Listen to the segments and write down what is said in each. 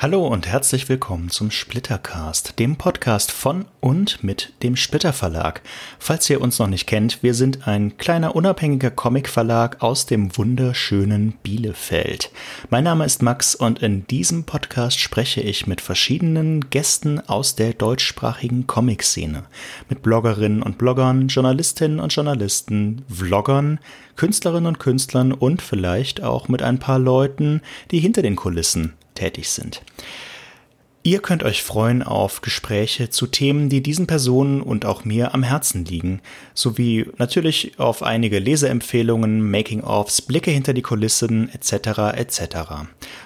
Hallo und herzlich willkommen zum Splittercast, dem Podcast von und mit dem Splitter Verlag. Falls ihr uns noch nicht kennt, wir sind ein kleiner unabhängiger Comicverlag aus dem wunderschönen Bielefeld. Mein Name ist Max und in diesem Podcast spreche ich mit verschiedenen Gästen aus der deutschsprachigen Comic-Szene. Mit Bloggerinnen und Bloggern, Journalistinnen und Journalisten, Vloggern, Künstlerinnen und Künstlern und vielleicht auch mit ein paar Leuten, die hinter den Kulissen tätig sind. Ihr könnt euch freuen auf Gespräche zu Themen, die diesen Personen und auch mir am Herzen liegen, sowie natürlich auf einige Leseempfehlungen, Making-ofs, Blicke hinter die Kulissen etc. etc.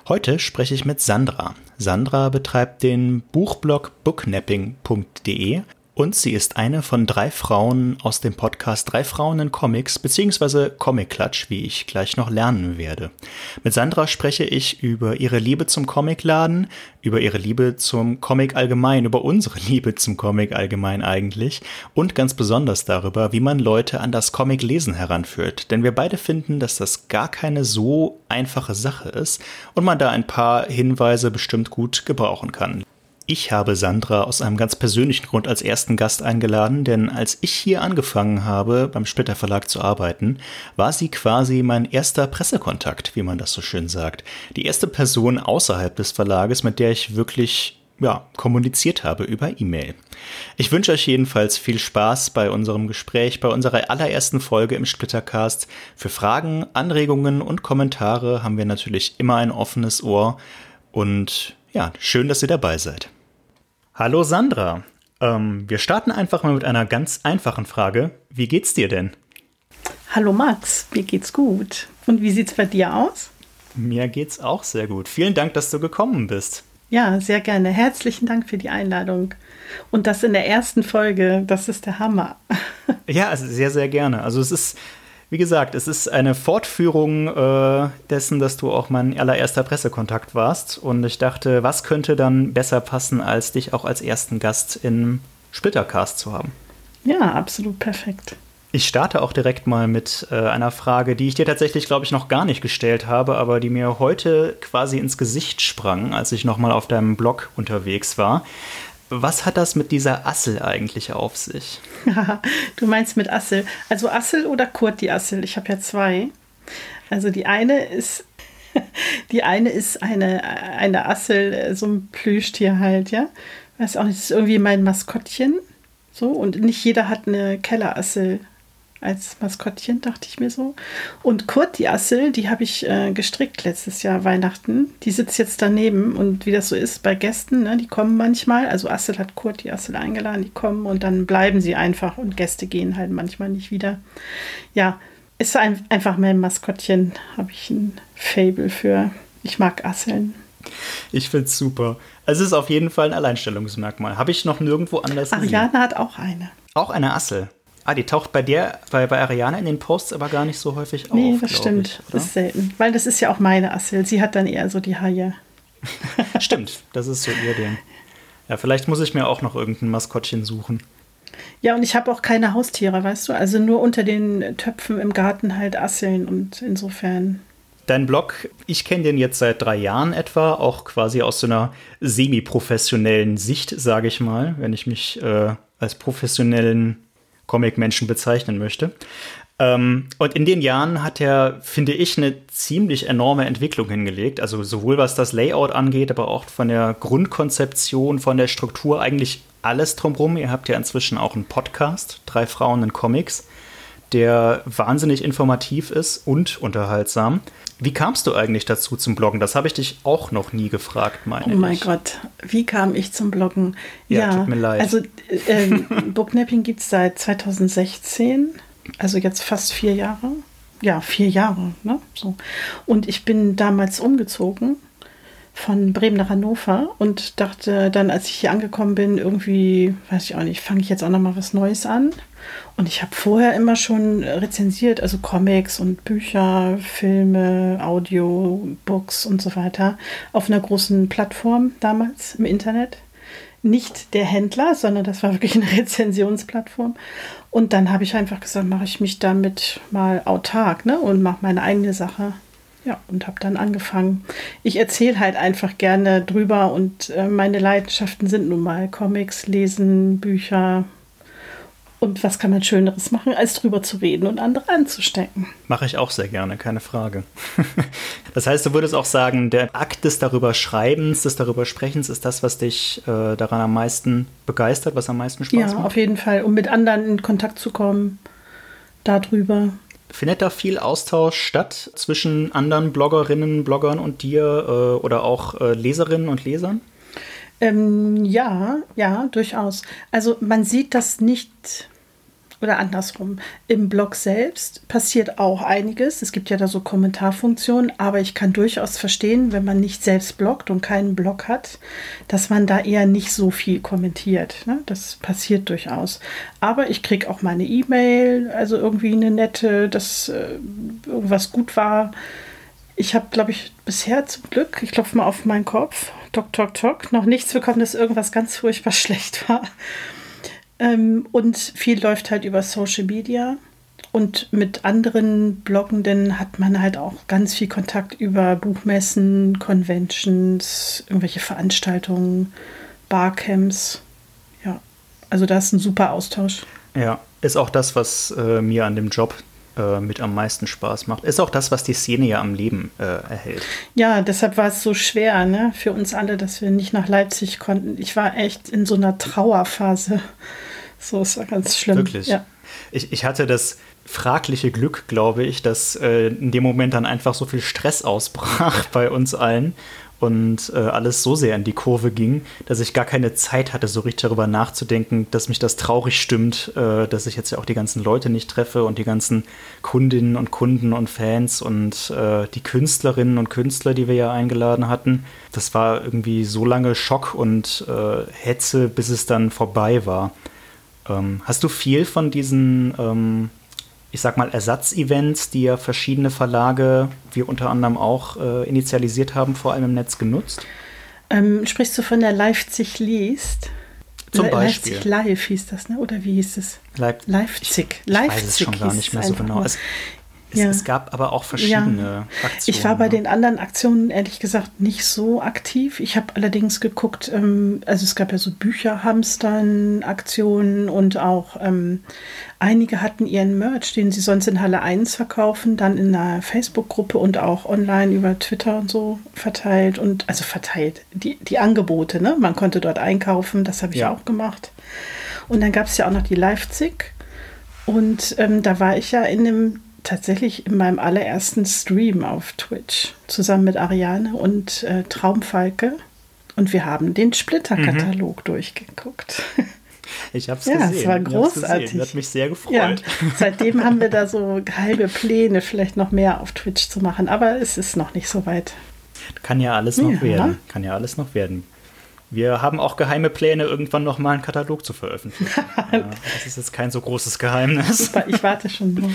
Heute spreche ich mit Sandra. Sandra betreibt den Buchblog booknapping.de und sie ist eine von drei Frauen aus dem Podcast Drei Frauen in Comics bzw. Comic Klatsch, wie ich gleich noch lernen werde. Mit Sandra spreche ich über ihre Liebe zum Comicladen, über ihre Liebe zum Comic allgemein, über unsere Liebe zum Comic allgemein eigentlich und ganz besonders darüber, wie man Leute an das Comic lesen heranführt. Denn wir beide finden, dass das gar keine so einfache Sache ist und man da ein paar Hinweise bestimmt gut gebrauchen kann. Ich habe Sandra aus einem ganz persönlichen Grund als ersten Gast eingeladen, denn als ich hier angefangen habe, beim Splitter Verlag zu arbeiten, war sie quasi mein erster Pressekontakt, wie man das so schön sagt. Die erste Person außerhalb des Verlages, mit der ich wirklich ja, kommuniziert habe über E-Mail. Ich wünsche euch jedenfalls viel Spaß bei unserem Gespräch, bei unserer allerersten Folge im Splittercast. Für Fragen, Anregungen und Kommentare haben wir natürlich immer ein offenes Ohr und ja, schön, dass ihr dabei seid. Hallo Sandra. Ähm, wir starten einfach mal mit einer ganz einfachen Frage. Wie geht's dir denn? Hallo Max, mir geht's gut. Und wie sieht's bei dir aus? Mir geht's auch sehr gut. Vielen Dank, dass du gekommen bist. Ja, sehr gerne. Herzlichen Dank für die Einladung. Und das in der ersten Folge, das ist der Hammer. ja, also sehr, sehr gerne. Also es ist wie gesagt, es ist eine Fortführung äh, dessen, dass du auch mein allererster Pressekontakt warst. Und ich dachte, was könnte dann besser passen, als dich auch als ersten Gast im Splittercast zu haben? Ja, absolut perfekt. Ich starte auch direkt mal mit äh, einer Frage, die ich dir tatsächlich, glaube ich, noch gar nicht gestellt habe, aber die mir heute quasi ins Gesicht sprang, als ich nochmal auf deinem Blog unterwegs war. Was hat das mit dieser Assel eigentlich auf sich? du meinst mit Assel. Also Assel oder Kurt die Assel? Ich habe ja zwei. Also die eine ist die eine ist eine, eine Assel, so ein Plüschtier halt, ja. Weiß auch nicht, das ist irgendwie mein Maskottchen. So, und nicht jeder hat eine Kellerassel als Maskottchen, dachte ich mir so. Und Kurt, die Assel, die habe ich äh, gestrickt letztes Jahr Weihnachten. Die sitzt jetzt daneben und wie das so ist bei Gästen, ne, die kommen manchmal. Also Assel hat Kurt die Assel eingeladen, die kommen und dann bleiben sie einfach und Gäste gehen halt manchmal nicht wieder. Ja, ist ein, einfach mein Maskottchen, habe ich ein Fable für. Ich mag Asseln. Ich finde es super. Es ist auf jeden Fall ein Alleinstellungsmerkmal. Habe ich noch nirgendwo anders gesehen. Ariane hat auch eine. Auch eine Assel. Ah, die taucht bei dir, bei, bei Ariana in den Posts aber gar nicht so häufig auf. Nee, das stimmt. Ich, das ist selten. Weil das ist ja auch meine Assel. Sie hat dann eher so die Haie. stimmt, das ist so ihr Ding. Ja, vielleicht muss ich mir auch noch irgendein Maskottchen suchen. Ja, und ich habe auch keine Haustiere, weißt du? Also nur unter den Töpfen im Garten halt Asseln und insofern. Dein Blog, ich kenne den jetzt seit drei Jahren etwa, auch quasi aus so einer semi-professionellen Sicht, sage ich mal, wenn ich mich äh, als professionellen Comic-Menschen bezeichnen möchte. Ähm, und in den Jahren hat er, finde ich, eine ziemlich enorme Entwicklung hingelegt. Also sowohl was das Layout angeht, aber auch von der Grundkonzeption, von der Struktur, eigentlich alles drumherum. Ihr habt ja inzwischen auch einen Podcast, Drei Frauen in Comics der wahnsinnig informativ ist und unterhaltsam. Wie kamst du eigentlich dazu zum Bloggen? Das habe ich dich auch noch nie gefragt, meine ich. Oh mein ich. Gott, wie kam ich zum Bloggen? Ja, ja tut mir leid. Also äh, Booknapping gibt es seit 2016, also jetzt fast vier Jahre. Ja, vier Jahre, ne? So. Und ich bin damals umgezogen von Bremen nach Hannover und dachte dann, als ich hier angekommen bin, irgendwie, weiß ich auch nicht, fange ich jetzt auch noch mal was Neues an. Und ich habe vorher immer schon rezensiert, also Comics und Bücher, Filme, Audiobooks und so weiter auf einer großen Plattform damals im Internet. Nicht der Händler, sondern das war wirklich eine Rezensionsplattform. Und dann habe ich einfach gesagt, mache ich mich damit mal autark ne? und mache meine eigene Sache. Ja, und habe dann angefangen. Ich erzähle halt einfach gerne drüber und äh, meine Leidenschaften sind nun mal Comics, Lesen, Bücher, und was kann man Schöneres machen, als drüber zu reden und andere anzustecken? Mache ich auch sehr gerne, keine Frage. das heißt, du würdest auch sagen, der Akt des darüber Schreibens, des darüber Sprechens ist das, was dich äh, daran am meisten begeistert, was am meisten Spaß ja, macht? Ja, auf jeden Fall, um mit anderen in Kontakt zu kommen, darüber. Findet da viel Austausch statt zwischen anderen Bloggerinnen, Bloggern und dir äh, oder auch äh, Leserinnen und Lesern? Ähm, ja, ja, durchaus. Also man sieht das nicht oder andersrum. Im Blog selbst passiert auch einiges. Es gibt ja da so Kommentarfunktionen, aber ich kann durchaus verstehen, wenn man nicht selbst bloggt und keinen Blog hat, dass man da eher nicht so viel kommentiert. Ne? Das passiert durchaus. Aber ich kriege auch meine E-Mail, also irgendwie eine nette, dass äh, irgendwas gut war. Ich habe, glaube ich, bisher zum Glück, ich klopfe mal auf meinen Kopf, tok, tok, tok, noch nichts bekommen, dass irgendwas ganz furchtbar schlecht war. Ähm, und viel läuft halt über Social Media. Und mit anderen Bloggenden hat man halt auch ganz viel Kontakt über Buchmessen, Conventions, irgendwelche Veranstaltungen, Barcamps. Ja, also da ist ein super Austausch. Ja, ist auch das, was äh, mir an dem Job äh, mit am meisten Spaß macht. Ist auch das, was die Szene ja am Leben äh, erhält. Ja, deshalb war es so schwer ne, für uns alle, dass wir nicht nach Leipzig konnten. Ich war echt in so einer Trauerphase. So, es war ganz schlimm. Wirklich? Ja. Ich, ich hatte das fragliche Glück, glaube ich, dass äh, in dem Moment dann einfach so viel Stress ausbrach bei uns allen und äh, alles so sehr in die Kurve ging, dass ich gar keine Zeit hatte, so richtig darüber nachzudenken, dass mich das traurig stimmt, äh, dass ich jetzt ja auch die ganzen Leute nicht treffe und die ganzen Kundinnen und Kunden und Fans und äh, die Künstlerinnen und Künstler, die wir ja eingeladen hatten. Das war irgendwie so lange Schock und äh, Hetze, bis es dann vorbei war. Ähm, hast du viel von diesen, ähm, ich sag mal, Ersatzevents, die ja verschiedene Verlage, wir unter anderem auch, äh, initialisiert haben, vor allem im Netz genutzt? Ähm, sprichst du von der Leipzig liest? Zum Beispiel. Leipzig Live hieß das, ne? oder wie hieß es? Leip Leipzig. Ich, ich Leipzig weiß es schon gar nicht mehr so genau. Es, es, ja. es, gab aber auch verschiedene ja. Aktionen. Ich war bei den anderen Aktionen ehrlich gesagt nicht so aktiv. Ich habe allerdings geguckt, ähm, also es gab ja so Bücherhamstern-Aktionen und auch ähm, einige hatten ihren Merch, den sie sonst in Halle 1 verkaufen, dann in einer Facebook-Gruppe und auch online über Twitter und so verteilt und also verteilt, die, die Angebote, ne? Man konnte dort einkaufen, das habe ich ja. auch gemacht. Und dann gab es ja auch noch die Leipzig. Und ähm, da war ich ja in dem tatsächlich in meinem allerersten Stream auf Twitch zusammen mit Ariane und äh, Traumfalke. Und wir haben den Splitter-Katalog mhm. durchgeguckt. Ich habe es ja, gesehen. es war großartig. Das hat mich sehr gefreut. Ja, seitdem haben wir da so geheime Pläne, vielleicht noch mehr auf Twitch zu machen. Aber es ist noch nicht so weit. Kann ja alles noch ja. werden. Kann ja alles noch werden. Wir haben auch geheime Pläne, irgendwann noch mal einen Katalog zu veröffentlichen. ja, das ist jetzt kein so großes Geheimnis. Super, ich warte schon nur.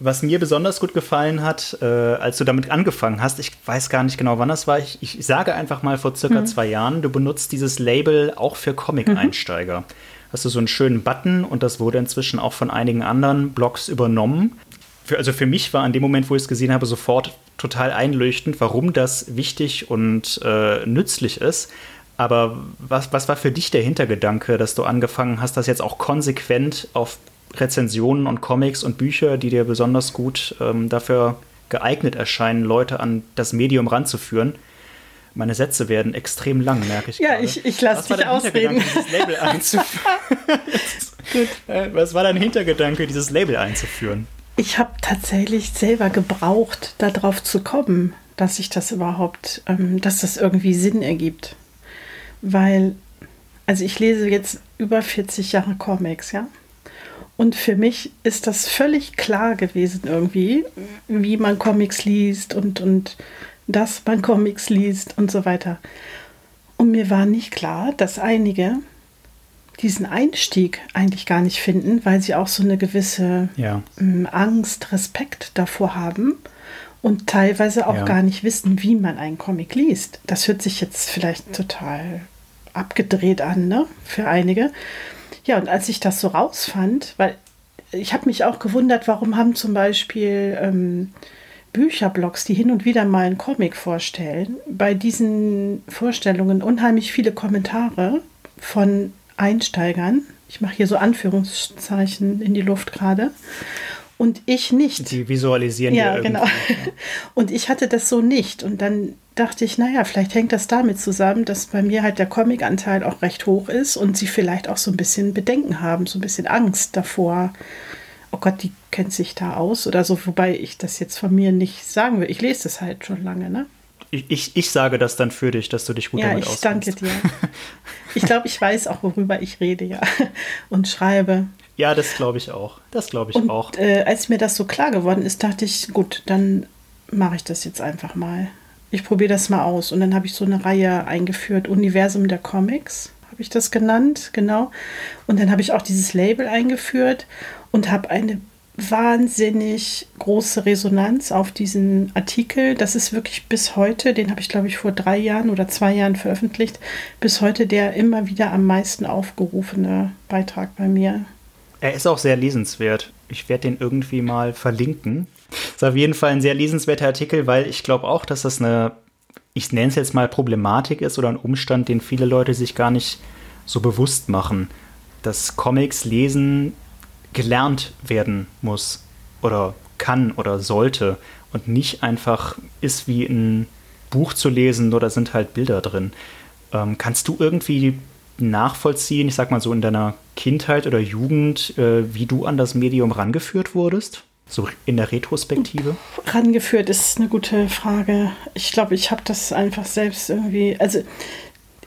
Was mir besonders gut gefallen hat, äh, als du damit angefangen hast, ich weiß gar nicht genau, wann das war, ich, ich sage einfach mal vor circa mhm. zwei Jahren, du benutzt dieses Label auch für Comic-Einsteiger. Mhm. Hast du so einen schönen Button und das wurde inzwischen auch von einigen anderen Blogs übernommen. Für, also für mich war an dem Moment, wo ich es gesehen habe, sofort total einleuchtend, warum das wichtig und äh, nützlich ist. Aber was, was war für dich der Hintergedanke, dass du angefangen hast, das jetzt auch konsequent auf Rezensionen und Comics und Bücher, die dir besonders gut ähm, dafür geeignet erscheinen, Leute an das Medium ranzuführen. Meine Sätze werden extrem lang, merke ich. Ja, gerade. ich, ich lasse dich ausreden. Dieses Label Gut. Äh, was war dein Hintergedanke, dieses Label einzuführen? Ich habe tatsächlich selber gebraucht, darauf zu kommen, dass ich das überhaupt, ähm, dass das irgendwie Sinn ergibt. Weil, also ich lese jetzt über 40 Jahre Comics, ja. Und für mich ist das völlig klar gewesen irgendwie, wie man Comics liest und, und dass man Comics liest und so weiter. Und mir war nicht klar, dass einige diesen Einstieg eigentlich gar nicht finden, weil sie auch so eine gewisse ja. Ähm, Angst, Respekt davor haben und teilweise auch ja. gar nicht wissen, wie man einen Comic liest. Das hört sich jetzt vielleicht total abgedreht an, ne, für einige. Ja, und als ich das so rausfand, weil ich habe mich auch gewundert, warum haben zum Beispiel ähm, Bücherblogs, die hin und wieder mal einen Comic vorstellen, bei diesen Vorstellungen unheimlich viele Kommentare von Einsteigern. Ich mache hier so Anführungszeichen in die Luft gerade. Und ich nicht. Die visualisieren ja, genau. Und ich hatte das so nicht. Und dann dachte ich, naja, vielleicht hängt das damit zusammen, dass bei mir halt der Comic-Anteil auch recht hoch ist und sie vielleicht auch so ein bisschen Bedenken haben, so ein bisschen Angst davor. Oh Gott, die kennt sich da aus oder so, wobei ich das jetzt von mir nicht sagen will. Ich lese das halt schon lange, ne? Ich, ich, ich sage das dann für dich, dass du dich gut ja, damit auskennst. Ja, ich danke dir. Ich glaube, ich weiß auch, worüber ich rede, ja. Und schreibe. Ja, das glaube ich auch. Das glaube ich und, auch. Äh, als mir das so klar geworden ist, dachte ich, gut, dann mache ich das jetzt einfach mal ich probiere das mal aus. Und dann habe ich so eine Reihe eingeführt, Universum der Comics, habe ich das genannt, genau. Und dann habe ich auch dieses Label eingeführt und habe eine wahnsinnig große Resonanz auf diesen Artikel. Das ist wirklich bis heute, den habe ich glaube ich vor drei Jahren oder zwei Jahren veröffentlicht, bis heute der immer wieder am meisten aufgerufene Beitrag bei mir. Er ist auch sehr lesenswert. Ich werde den irgendwie mal verlinken. Ist auf jeden Fall ein sehr lesenswerter Artikel, weil ich glaube auch, dass das eine, ich nenne es jetzt mal Problematik ist oder ein Umstand, den viele Leute sich gar nicht so bewusst machen, dass Comics lesen gelernt werden muss oder kann oder sollte und nicht einfach ist wie ein Buch zu lesen oder sind halt Bilder drin. Ähm, kannst du irgendwie nachvollziehen, ich sag mal so in deiner Kindheit oder Jugend, äh, wie du an das Medium rangeführt wurdest? So in der Retrospektive? Rangeführt ist eine gute Frage. Ich glaube, ich habe das einfach selbst irgendwie. Also,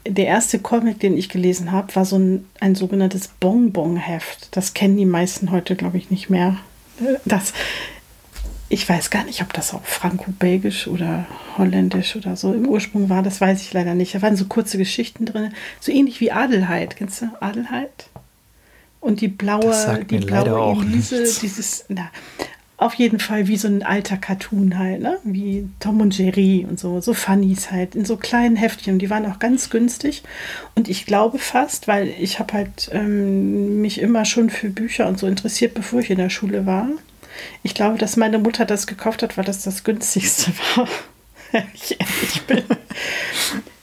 der erste Comic, den ich gelesen habe, war so ein, ein sogenanntes Bonbon-Heft. Das kennen die meisten heute, glaube ich, nicht mehr. Das, ich weiß gar nicht, ob das auch franco-belgisch oder holländisch oder so im Ursprung war. Das weiß ich leider nicht. Da waren so kurze Geschichten drin. So ähnlich wie Adelheid. Kennst du Adelheid? Und die blaue, die blaue Elise, dieses, na, auf jeden Fall wie so ein alter Cartoon halt, ne? Wie Tom und Jerry und so, so Funnies halt, in so kleinen Heftchen. Die waren auch ganz günstig. Und ich glaube fast, weil ich habe halt ähm, mich immer schon für Bücher und so interessiert, bevor ich in der Schule war. Ich glaube, dass meine Mutter das gekauft hat, weil das das günstigste war. ich ehrlich bin.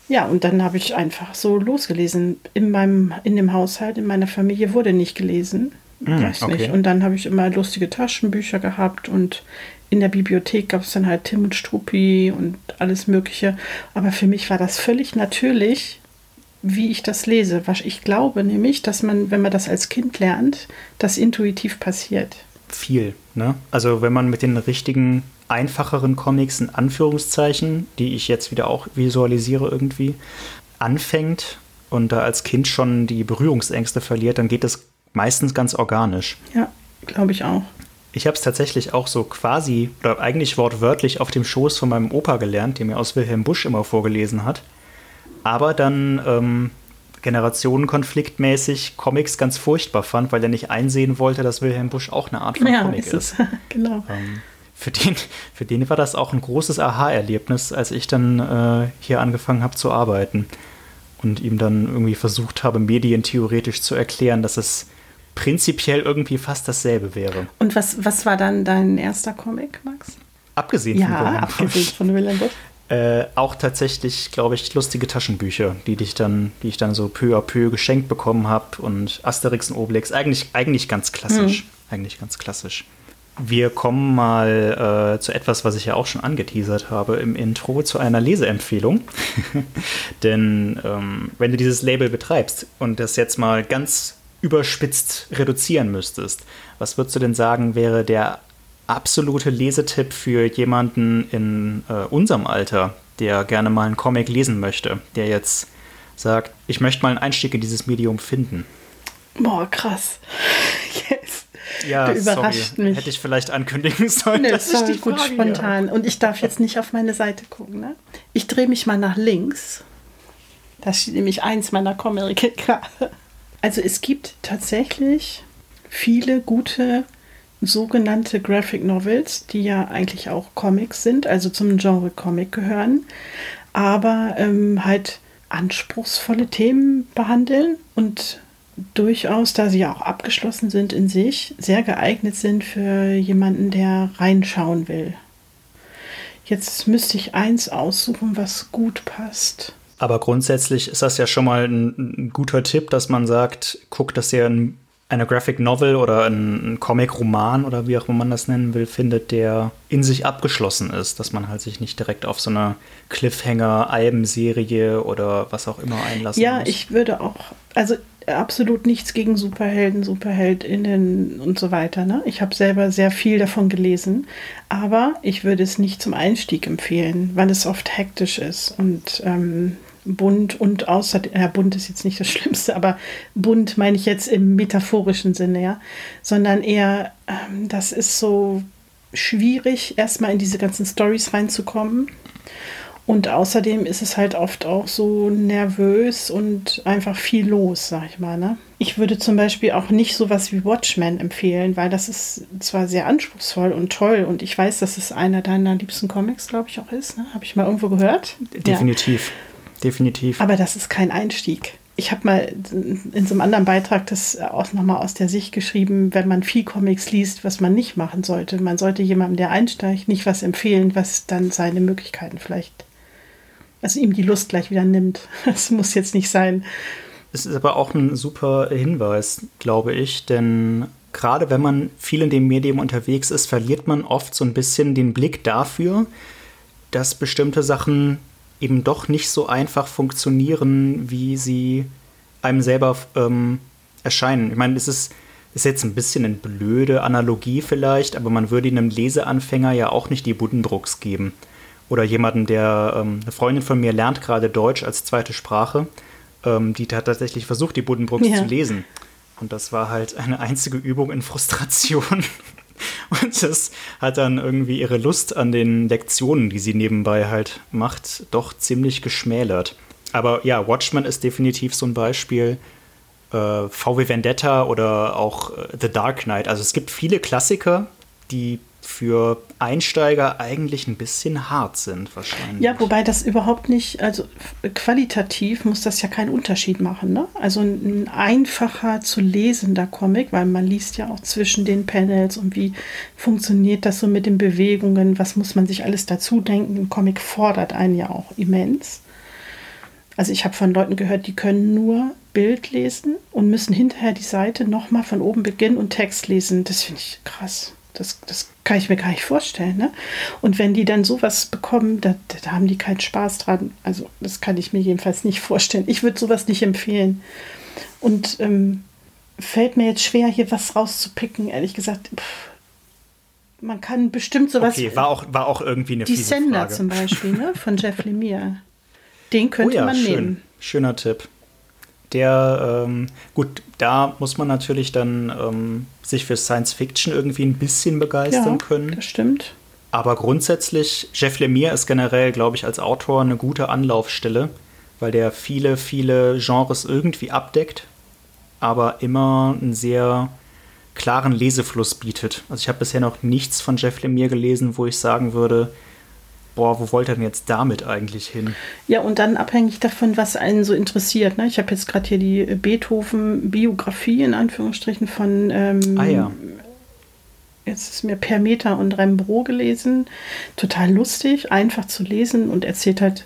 Ja, und dann habe ich einfach so losgelesen. In meinem, in dem Haushalt, in meiner Familie wurde nicht gelesen. Hm, Weiß okay. nicht. Und dann habe ich immer lustige Taschenbücher gehabt und in der Bibliothek gab es dann halt Tim und Struppi und alles Mögliche. Aber für mich war das völlig natürlich, wie ich das lese. Ich glaube nämlich, dass man, wenn man das als Kind lernt, das intuitiv passiert. Viel, ne? Also wenn man mit den richtigen einfacheren Comics in Anführungszeichen, die ich jetzt wieder auch visualisiere irgendwie, anfängt und da als Kind schon die Berührungsängste verliert, dann geht das meistens ganz organisch. Ja, glaube ich auch. Ich habe es tatsächlich auch so quasi oder eigentlich wortwörtlich auf dem Schoß von meinem Opa gelernt, der mir aus Wilhelm Busch immer vorgelesen hat. Aber dann ähm, generationenkonfliktmäßig Comics ganz furchtbar fand, weil er nicht einsehen wollte, dass Wilhelm Busch auch eine Art von ja, Comic ist. ist. genau. Ähm, für den, für den war das auch ein großes Aha-Erlebnis, als ich dann äh, hier angefangen habe zu arbeiten und ihm dann irgendwie versucht habe, medientheoretisch zu erklären, dass es prinzipiell irgendwie fast dasselbe wäre. Und was, was war dann dein erster Comic, Max? Abgesehen ja, von Wilhelm abgesehen von Wilhelm Busch. Äh, auch tatsächlich, glaube ich, lustige Taschenbücher, die, ich dann, die ich dann so peu à peu geschenkt bekommen habe und Asterix und Obelix. Eigentlich, eigentlich ganz klassisch. Hm. Eigentlich ganz klassisch. Wir kommen mal äh, zu etwas, was ich ja auch schon angeteasert habe im Intro, zu einer Leseempfehlung. Denn ähm, wenn du dieses Label betreibst und das jetzt mal ganz überspitzt reduzieren müsstest, was würdest du denn sagen, wäre der absolute Lesetipp für jemanden in äh, unserem Alter, der gerne mal einen Comic lesen möchte, der jetzt sagt, ich möchte mal einen Einstieg in dieses Medium finden? Boah, krass. Yes. Ja, du überrascht sorry. mich. Hätte ich vielleicht ankündigen sollen. Nee, das ist gut Frage spontan. Und ich darf jetzt nicht auf meine Seite gucken. Ne? Ich drehe mich mal nach links. Da steht nämlich eins meiner Comic gerade. Also es gibt tatsächlich viele gute sogenannte Graphic Novels, die ja eigentlich auch Comics sind, also zum Genre Comic gehören, aber ähm, halt anspruchsvolle Themen behandeln und durchaus, da sie ja auch abgeschlossen sind in sich, sehr geeignet sind für jemanden, der reinschauen will. Jetzt müsste ich eins aussuchen, was gut passt. Aber grundsätzlich ist das ja schon mal ein, ein guter Tipp, dass man sagt, guckt, dass ihr ein, eine Graphic Novel oder einen Comic-Roman oder wie auch immer man das nennen will, findet, der in sich abgeschlossen ist, dass man halt sich nicht direkt auf so eine Cliffhanger-Albenserie oder was auch immer einlassen ja, muss. Ja, ich würde auch, also absolut nichts gegen Superhelden, Superheldinnen und so weiter. Ne? Ich habe selber sehr viel davon gelesen, aber ich würde es nicht zum Einstieg empfehlen, weil es oft hektisch ist und ähm, bunt und außerdem, ja, bunt ist jetzt nicht das Schlimmste, aber bunt meine ich jetzt im metaphorischen Sinne, ja, sondern eher, ähm, das ist so schwierig, erstmal in diese ganzen Stories reinzukommen und außerdem ist es halt oft auch so nervös und einfach viel los, sag ich mal. Ne? Ich würde zum Beispiel auch nicht sowas wie Watchmen empfehlen, weil das ist zwar sehr anspruchsvoll und toll und ich weiß, dass es einer deiner liebsten Comics, glaube ich, auch ist. Ne? Habe ich mal irgendwo gehört. Definitiv. Ja. Definitiv. Aber das ist kein Einstieg. Ich habe mal in so einem anderen Beitrag das auch nochmal aus der Sicht geschrieben, wenn man viel Comics liest, was man nicht machen sollte. Man sollte jemandem, der einsteigt, nicht was empfehlen, was dann seine Möglichkeiten vielleicht also ihm die Lust gleich wieder nimmt. Das muss jetzt nicht sein. Es ist aber auch ein super Hinweis, glaube ich, denn gerade wenn man viel in dem Medium unterwegs ist, verliert man oft so ein bisschen den Blick dafür, dass bestimmte Sachen eben doch nicht so einfach funktionieren, wie sie einem selber ähm, erscheinen. Ich meine, es ist, ist jetzt ein bisschen eine blöde Analogie vielleicht, aber man würde einem Leseanfänger ja auch nicht die Buddendrucks geben oder jemanden, der, ähm, eine Freundin von mir lernt gerade Deutsch als zweite Sprache, ähm, die hat tatsächlich versucht, die Buddenbrooks ja. zu lesen. Und das war halt eine einzige Übung in Frustration. Und das hat dann irgendwie ihre Lust an den Lektionen, die sie nebenbei halt macht, doch ziemlich geschmälert. Aber ja, Watchmen ist definitiv so ein Beispiel. Äh, VW Vendetta oder auch äh, The Dark Knight. Also es gibt viele Klassiker, die für Einsteiger eigentlich ein bisschen hart sind, wahrscheinlich. Ja, wobei das überhaupt nicht, also qualitativ muss das ja keinen Unterschied machen. Ne? Also ein einfacher zu lesender Comic, weil man liest ja auch zwischen den Panels und wie funktioniert das so mit den Bewegungen, was muss man sich alles dazu denken. Ein Comic fordert einen ja auch immens. Also ich habe von Leuten gehört, die können nur Bild lesen und müssen hinterher die Seite nochmal von oben beginnen und Text lesen. Das finde ich krass. Das, das kann ich mir gar nicht vorstellen. Ne? Und wenn die dann sowas bekommen, da, da haben die keinen Spaß dran. Also das kann ich mir jedenfalls nicht vorstellen. Ich würde sowas nicht empfehlen. Und ähm, fällt mir jetzt schwer, hier was rauszupicken, ehrlich gesagt. Pff, man kann bestimmt sowas. Okay, war auch, war auch irgendwie eine Die Sender Frage. zum Beispiel, ne? von Jeff Lemire. Den könnte oh ja, man schön. nehmen. Schöner Tipp der, ähm, gut, da muss man natürlich dann ähm, sich für Science Fiction irgendwie ein bisschen begeistern ja, können. Das stimmt. Aber grundsätzlich, Jeff Lemire ist generell, glaube ich, als Autor eine gute Anlaufstelle, weil der viele, viele Genres irgendwie abdeckt, aber immer einen sehr klaren Lesefluss bietet. Also ich habe bisher noch nichts von Jeff Lemire gelesen, wo ich sagen würde, boah, wo wollt ihr denn jetzt damit eigentlich hin? Ja, und dann abhängig davon, was einen so interessiert. Ne? Ich habe jetzt gerade hier die Beethoven-Biografie in Anführungsstrichen von ähm, ah, ja. jetzt ist mir Permeter und Rembrandt gelesen. Total lustig, einfach zu lesen und erzählt halt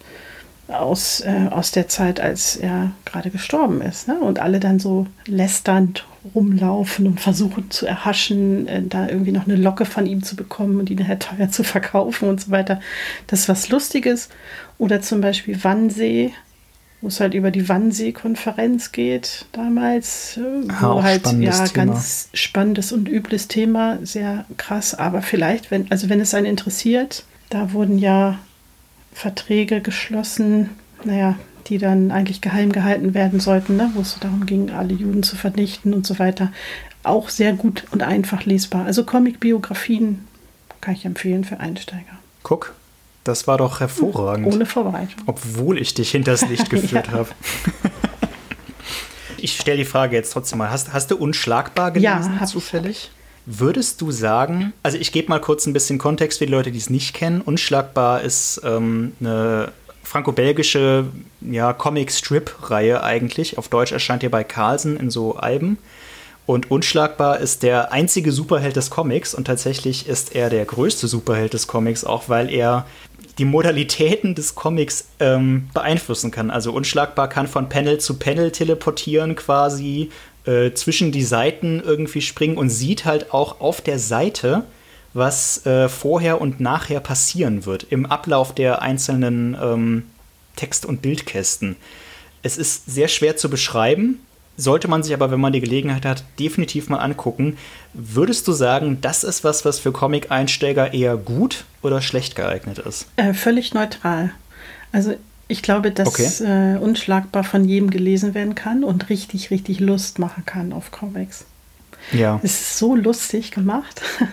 aus, äh, aus der Zeit, als er gerade gestorben ist. Ne? Und alle dann so lästernd rumlaufen und versuchen zu erhaschen, äh, da irgendwie noch eine Locke von ihm zu bekommen und die nachher teuer zu verkaufen und so weiter. Das ist was Lustiges. Oder zum Beispiel Wannsee, wo es halt über die Wannsee-Konferenz geht damals, äh, wo halt ja Thema. ganz spannendes und übles Thema, sehr krass, aber vielleicht, wenn, also wenn es einen interessiert, da wurden ja Verträge geschlossen, naja, die dann eigentlich geheim gehalten werden sollten, ne? wo es darum ging, alle Juden zu vernichten und so weiter. Auch sehr gut und einfach lesbar. Also Comic-Biografien kann ich empfehlen für Einsteiger. Guck, das war doch hervorragend. Ohne Vorbereitung. Obwohl ich dich hinters Licht geführt ja. habe. ich stelle die Frage jetzt trotzdem mal. Hast, hast du unschlagbar gelesen ja, zufällig? Würdest du sagen, also ich gebe mal kurz ein bisschen Kontext für die Leute, die es nicht kennen. Unschlagbar ist ähm, eine franco-belgische ja, Comic-Strip-Reihe eigentlich. Auf Deutsch erscheint hier bei Carlsen in so Alben. Und Unschlagbar ist der einzige Superheld des Comics und tatsächlich ist er der größte Superheld des Comics, auch weil er die Modalitäten des Comics ähm, beeinflussen kann. Also unschlagbar kann von Panel zu Panel teleportieren quasi, äh, zwischen die Seiten irgendwie springen und sieht halt auch auf der Seite, was äh, vorher und nachher passieren wird im Ablauf der einzelnen ähm, Text- und Bildkästen. Es ist sehr schwer zu beschreiben, sollte man sich aber, wenn man die Gelegenheit hat, definitiv mal angucken. Würdest du sagen, das ist was, was für Comic-Einsteiger eher gut oder schlecht geeignet ist? Äh, völlig neutral. Also ich glaube, dass okay. äh, unschlagbar von jedem gelesen werden kann und richtig, richtig Lust machen kann auf Comics. Ja. Es ist so lustig gemacht.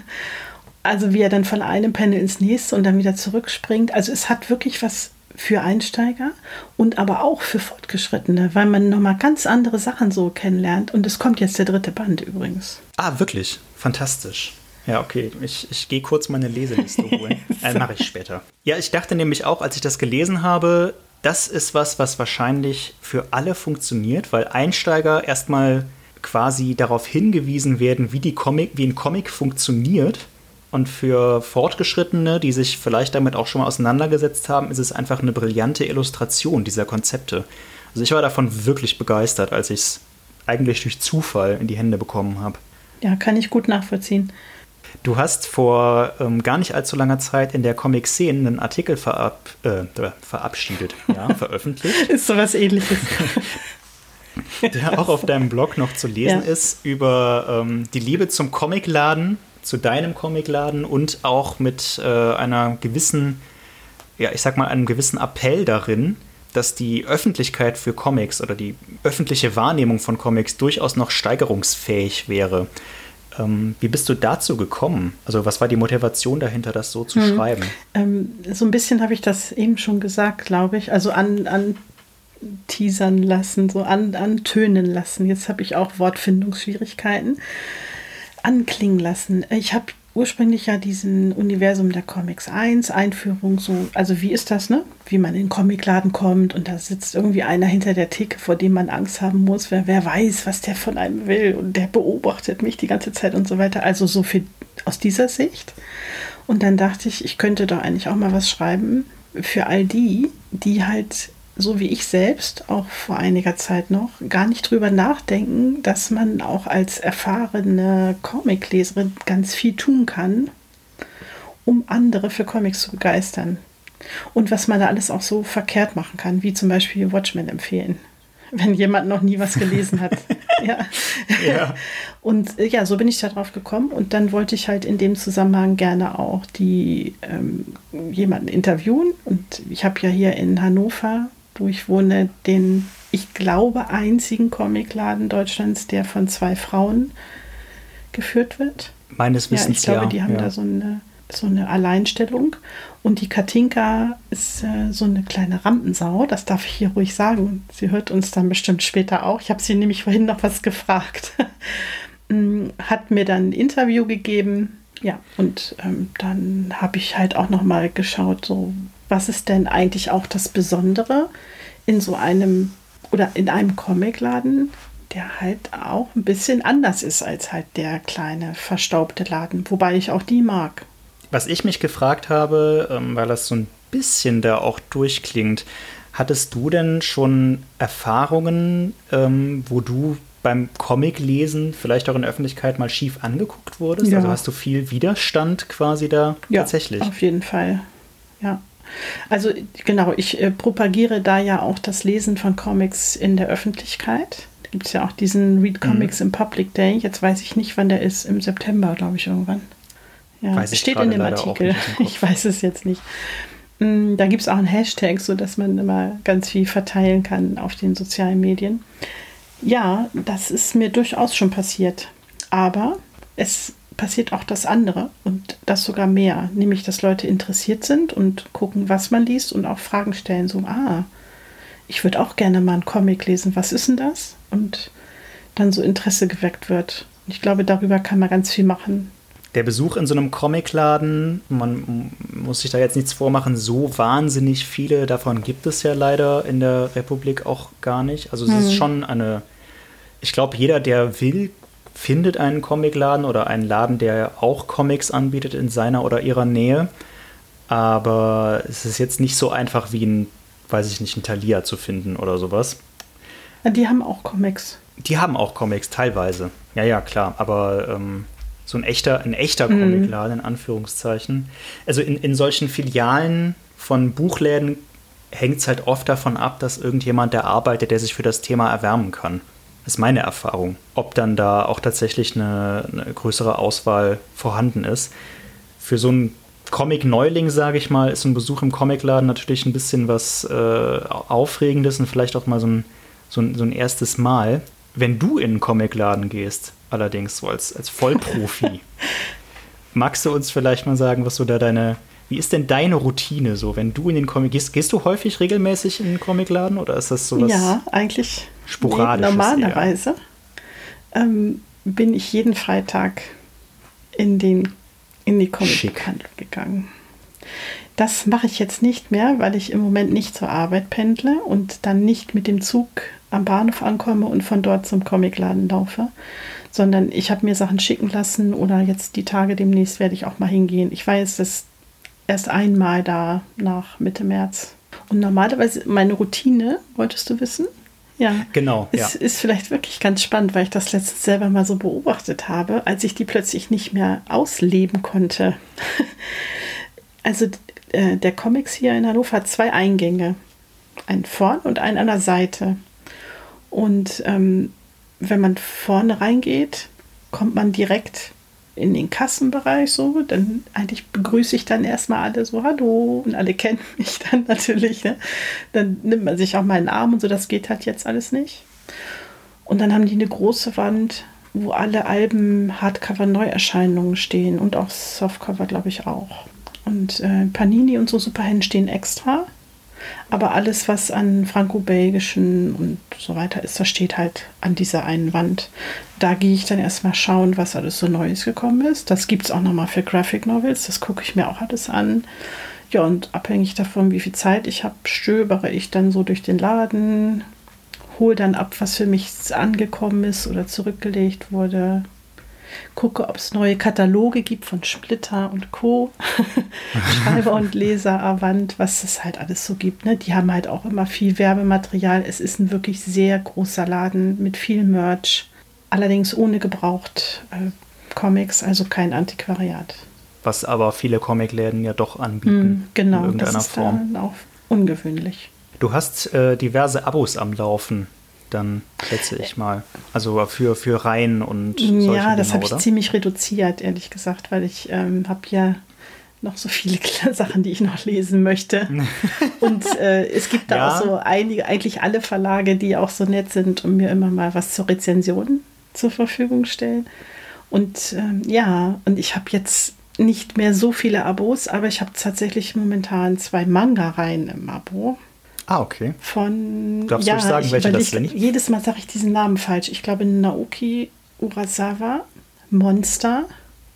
Also wie er dann von einem Panel ins nächste und dann wieder zurückspringt. Also es hat wirklich was für Einsteiger und aber auch für Fortgeschrittene, weil man nochmal ganz andere Sachen so kennenlernt. Und es kommt jetzt der dritte Band übrigens. Ah, wirklich? Fantastisch. Ja, okay. Ich, ich gehe kurz meine Leseliste holen. so. äh, Mache ich später. Ja, ich dachte nämlich auch, als ich das gelesen habe, das ist was, was wahrscheinlich für alle funktioniert, weil Einsteiger erstmal quasi darauf hingewiesen werden, wie, die Comic, wie ein Comic funktioniert und für Fortgeschrittene, die sich vielleicht damit auch schon mal auseinandergesetzt haben, ist es einfach eine brillante Illustration dieser Konzepte. Also ich war davon wirklich begeistert, als ich es eigentlich durch Zufall in die Hände bekommen habe. Ja, kann ich gut nachvollziehen. Du hast vor ähm, gar nicht allzu langer Zeit in der Comic-Szene einen Artikel verab, äh, verabschiedet, ja, veröffentlicht. ist sowas ähnliches. der auch auf deinem Blog noch zu lesen ja. ist, über ähm, die Liebe zum Comicladen zu deinem Comicladen und auch mit äh, einer gewissen, ja, ich sag mal, einem gewissen Appell darin, dass die Öffentlichkeit für Comics oder die öffentliche Wahrnehmung von Comics durchaus noch steigerungsfähig wäre. Ähm, wie bist du dazu gekommen? Also was war die Motivation dahinter, das so zu hm. schreiben? Ähm, so ein bisschen habe ich das eben schon gesagt, glaube ich. Also an, an teasern lassen, so an, antönen lassen. Jetzt habe ich auch Wortfindungsschwierigkeiten anklingen lassen. Ich habe ursprünglich ja diesen Universum der Comics 1, Einführung, so, also wie ist das, ne? Wie man in den Comicladen kommt und da sitzt irgendwie einer hinter der Theke, vor dem man Angst haben muss, wer, wer weiß, was der von einem will und der beobachtet mich die ganze Zeit und so weiter. Also so viel aus dieser Sicht. Und dann dachte ich, ich könnte doch eigentlich auch mal was schreiben für all die, die halt so wie ich selbst auch vor einiger Zeit noch, gar nicht drüber nachdenken, dass man auch als erfahrene Comicleserin ganz viel tun kann, um andere für Comics zu begeistern. Und was man da alles auch so verkehrt machen kann, wie zum Beispiel Watchmen empfehlen, wenn jemand noch nie was gelesen hat. ja. ja. Und äh, ja, so bin ich darauf gekommen und dann wollte ich halt in dem Zusammenhang gerne auch die ähm, jemanden interviewen und ich habe ja hier in Hannover wo ich wohne, den, ich glaube, einzigen Comicladen Deutschlands, der von zwei Frauen geführt wird. Meines Wissens, ja. Ich glaube, ja. die haben ja. da so eine, so eine Alleinstellung. Und die Katinka ist äh, so eine kleine Rampensau, das darf ich hier ruhig sagen. Sie hört uns dann bestimmt später auch. Ich habe sie nämlich vorhin noch was gefragt. Mm, hat mir dann ein Interview gegeben. Ja, und ähm, dann habe ich halt auch noch mal geschaut, so was ist denn eigentlich auch das Besondere in so einem oder in einem Comicladen, der halt auch ein bisschen anders ist als halt der kleine verstaubte Laden, wobei ich auch die mag. Was ich mich gefragt habe, ähm, weil das so ein bisschen da auch durchklingt, hattest du denn schon Erfahrungen, ähm, wo du beim Comiclesen vielleicht auch in der Öffentlichkeit mal schief angeguckt wurdest? Ja. Also hast du viel Widerstand quasi da ja, tatsächlich? Auf jeden Fall. Ja. Also genau, ich äh, propagiere da ja auch das Lesen von Comics in der Öffentlichkeit. Da gibt es ja auch diesen Read Comics mhm. im Public Day. Jetzt weiß ich nicht, wann der ist. Im September, glaube ich, irgendwann. Ja, weiß steht in dem Artikel. Ich weiß es jetzt nicht. Mm, da gibt es auch einen Hashtag, sodass man immer ganz viel verteilen kann auf den sozialen Medien. Ja, das ist mir durchaus schon passiert. Aber es passiert auch das andere und das sogar mehr, nämlich dass Leute interessiert sind und gucken, was man liest und auch Fragen stellen, so, ah, ich würde auch gerne mal einen Comic lesen, was ist denn das? Und dann so Interesse geweckt wird. Ich glaube, darüber kann man ganz viel machen. Der Besuch in so einem Comicladen, man muss sich da jetzt nichts vormachen, so wahnsinnig viele davon gibt es ja leider in der Republik auch gar nicht. Also es mhm. ist schon eine, ich glaube, jeder, der will, findet einen Comicladen oder einen Laden, der auch Comics anbietet in seiner oder ihrer Nähe. aber es ist jetzt nicht so einfach wie ein, weiß ich nicht, ein Thalia zu finden oder sowas. Die haben auch Comics. Die haben auch Comics, teilweise. Ja, ja, klar. Aber ähm, so ein echter, ein echter mhm. Comicladen, in Anführungszeichen. Also in, in solchen Filialen von Buchläden hängt es halt oft davon ab, dass irgendjemand der arbeitet, der sich für das Thema erwärmen kann. Das ist meine Erfahrung. Ob dann da auch tatsächlich eine, eine größere Auswahl vorhanden ist. Für so einen Comic-Neuling, sage ich mal, ist ein Besuch im Comicladen natürlich ein bisschen was äh, Aufregendes und vielleicht auch mal so ein, so, ein, so ein erstes Mal. Wenn du in einen Comicladen gehst, allerdings so als, als Vollprofi, magst du uns vielleicht mal sagen, was so da deine, wie ist denn deine Routine so, wenn du in den Comic gehst? Gehst du häufig regelmäßig in den Comicladen oder ist das sowas? Ja, eigentlich sporadisch. Normalerweise ähm, bin ich jeden Freitag in den in die Comichandlung gegangen. Das mache ich jetzt nicht mehr, weil ich im Moment nicht zur Arbeit pendle und dann nicht mit dem Zug am Bahnhof ankomme und von dort zum Comicladen laufe, sondern ich habe mir Sachen schicken lassen oder jetzt die Tage demnächst werde ich auch mal hingehen. Ich war jetzt das erst einmal da nach Mitte März. Und normalerweise meine Routine, wolltest du wissen? Ja, genau. Es ja. ist vielleicht wirklich ganz spannend, weil ich das letztens selber mal so beobachtet habe, als ich die plötzlich nicht mehr ausleben konnte. also äh, der Comics hier in Hannover hat zwei Eingänge. Einen vorn und einen an der Seite. Und ähm, wenn man vorne reingeht, kommt man direkt in den Kassenbereich so, dann eigentlich begrüße ich dann erstmal alle so, hallo, und alle kennen mich dann natürlich. Ne? Dann nimmt man sich auch mal einen Arm und so, das geht halt jetzt alles nicht. Und dann haben die eine große Wand, wo alle Alben, Hardcover, Neuerscheinungen stehen und auch Softcover, glaube ich, auch. Und äh, Panini und so Superhelden stehen extra. Aber alles, was an franco-belgischen und so weiter ist, das steht halt an dieser einen Wand. Da gehe ich dann erstmal schauen, was alles so Neues gekommen ist. Das gibt es auch nochmal für Graphic Novels. Das gucke ich mir auch alles an. Ja, und abhängig davon, wie viel Zeit ich habe, stöbere ich dann so durch den Laden, hole dann ab, was für mich angekommen ist oder zurückgelegt wurde gucke, ob es neue Kataloge gibt von Splitter und Co. Schreiber und Leser, Avant, was es halt alles so gibt. Ne? Die haben halt auch immer viel Werbematerial. Es ist ein wirklich sehr großer Laden mit viel Merch, allerdings ohne gebraucht äh, Comics, also kein Antiquariat. Was aber viele Comicläden ja doch anbieten. Mm, genau, in irgendeiner das ist Form. dann auch ungewöhnlich. Du hast äh, diverse Abos am Laufen dann schätze ich mal. Also für, für Reihen und solche Ja, das habe ich ziemlich reduziert, ehrlich gesagt, weil ich ähm, habe ja noch so viele Sachen, die ich noch lesen möchte. und äh, es gibt da ja. auch so einige, eigentlich alle Verlage, die auch so nett sind und mir immer mal was zur Rezension zur Verfügung stellen. Und ähm, ja, und ich habe jetzt nicht mehr so viele Abos, aber ich habe tatsächlich momentan zwei Manga-Reihen im Abo. Ah, okay. Von. Ja, du sagen, welche das sind? Jedes Mal sage ich diesen Namen falsch. Ich glaube Naoki Urasawa, Monster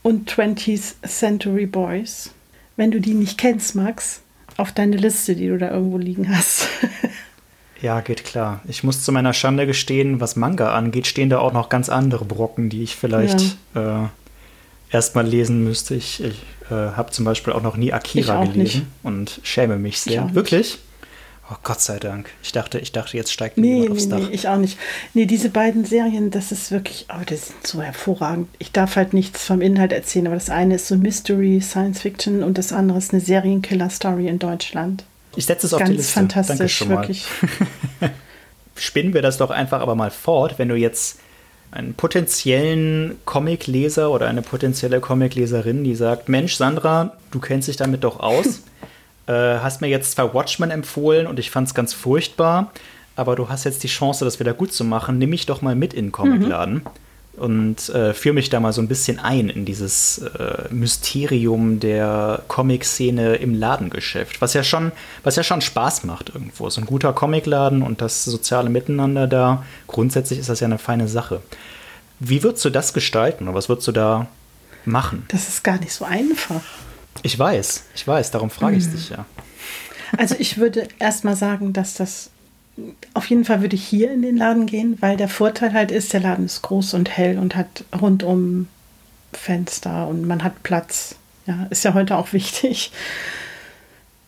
und 20th Century Boys. Wenn du die nicht kennst, Max, auf deine Liste, die du da irgendwo liegen hast. ja, geht klar. Ich muss zu meiner Schande gestehen, was Manga angeht, stehen da auch noch ganz andere Brocken, die ich vielleicht ja. äh, erstmal lesen müsste. Ich, ich äh, habe zum Beispiel auch noch nie Akira gelesen nicht. und schäme mich sehr. Wirklich? Oh Gott sei Dank. Ich dachte, ich dachte, jetzt steigt nee, jemand aufs nee, Dach. Nee, ich auch nicht. Nee, diese beiden Serien, das ist wirklich, oh, das sind so hervorragend. Ich darf halt nichts vom Inhalt erzählen, aber das eine ist so Mystery, Science Fiction und das andere ist eine Serienkiller-Story in Deutschland. Ich setze es auf Ganz die Liste. fantastisch, Danke schon wirklich. Spinnen wir das doch einfach aber mal fort, wenn du jetzt einen potenziellen Comicleser oder eine potenzielle Comicleserin, die sagt, Mensch, Sandra, du kennst dich damit doch aus. Äh, hast mir jetzt zwar Watchmen empfohlen und ich fand es ganz furchtbar, aber du hast jetzt die Chance, das wieder gut zu machen. Nimm mich doch mal mit in den Comicladen. Mhm und äh, führe mich da mal so ein bisschen ein in dieses äh, Mysterium der Comic-Szene im Ladengeschäft, was ja schon, was ja schon Spaß macht irgendwo. So ein guter Comicladen und das soziale Miteinander da, grundsätzlich ist das ja eine feine Sache. Wie würdest du das gestalten oder was würdest du da machen? Das ist gar nicht so einfach. Ich weiß, ich weiß, darum frage ich mhm. dich ja. Also ich würde erstmal sagen, dass das auf jeden Fall würde ich hier in den Laden gehen, weil der Vorteil halt ist, der Laden ist groß und hell und hat rundum Fenster und man hat Platz. Ja, ist ja heute auch wichtig.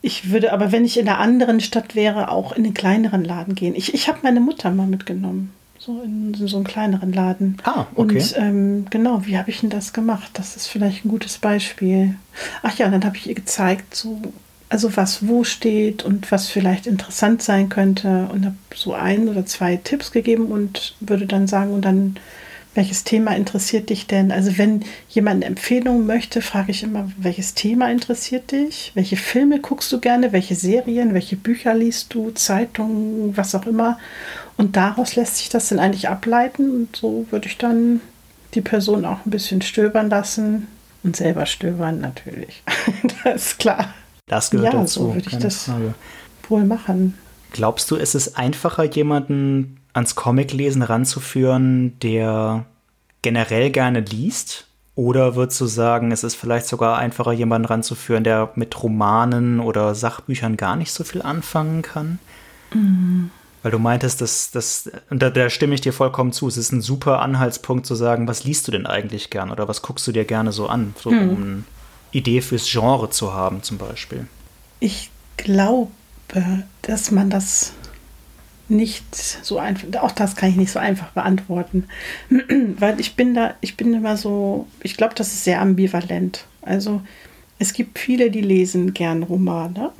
Ich würde aber, wenn ich in einer anderen Stadt wäre, auch in einen kleineren Laden gehen. Ich, ich habe meine Mutter mal mitgenommen. So in, in so einen kleineren Laden. Ah, okay. Und ähm, genau, wie habe ich denn das gemacht? Das ist vielleicht ein gutes Beispiel. Ach ja, dann habe ich ihr gezeigt, so, also was wo steht und was vielleicht interessant sein könnte. Und habe so ein oder zwei Tipps gegeben und würde dann sagen, und dann welches Thema interessiert dich denn? Also wenn jemand eine Empfehlung möchte, frage ich immer, welches Thema interessiert dich? Welche Filme guckst du gerne? Welche Serien? Welche Bücher liest du? Zeitungen? Was auch immer. Und daraus lässt sich das dann eigentlich ableiten. Und so würde ich dann die Person auch ein bisschen stöbern lassen. Und selber stöbern natürlich. das ist klar. Das gehört ja, dazu. so würde ich das Frage. wohl machen. Glaubst du, es ist einfacher, jemanden ans Comiclesen ranzuführen, der generell gerne liest? Oder würdest du sagen, es ist vielleicht sogar einfacher, jemanden ranzuführen, der mit Romanen oder Sachbüchern gar nicht so viel anfangen kann? Mhm. Weil du meintest, dass das, da, da, stimme ich dir vollkommen zu, es ist ein super Anhaltspunkt zu sagen, was liest du denn eigentlich gern oder was guckst du dir gerne so an, so mhm. um eine Idee fürs Genre zu haben, zum Beispiel. Ich glaube, dass man das nicht so einfach, auch das kann ich nicht so einfach beantworten, weil ich bin da, ich bin immer so, ich glaube, das ist sehr ambivalent. Also es gibt viele, die lesen gern Romane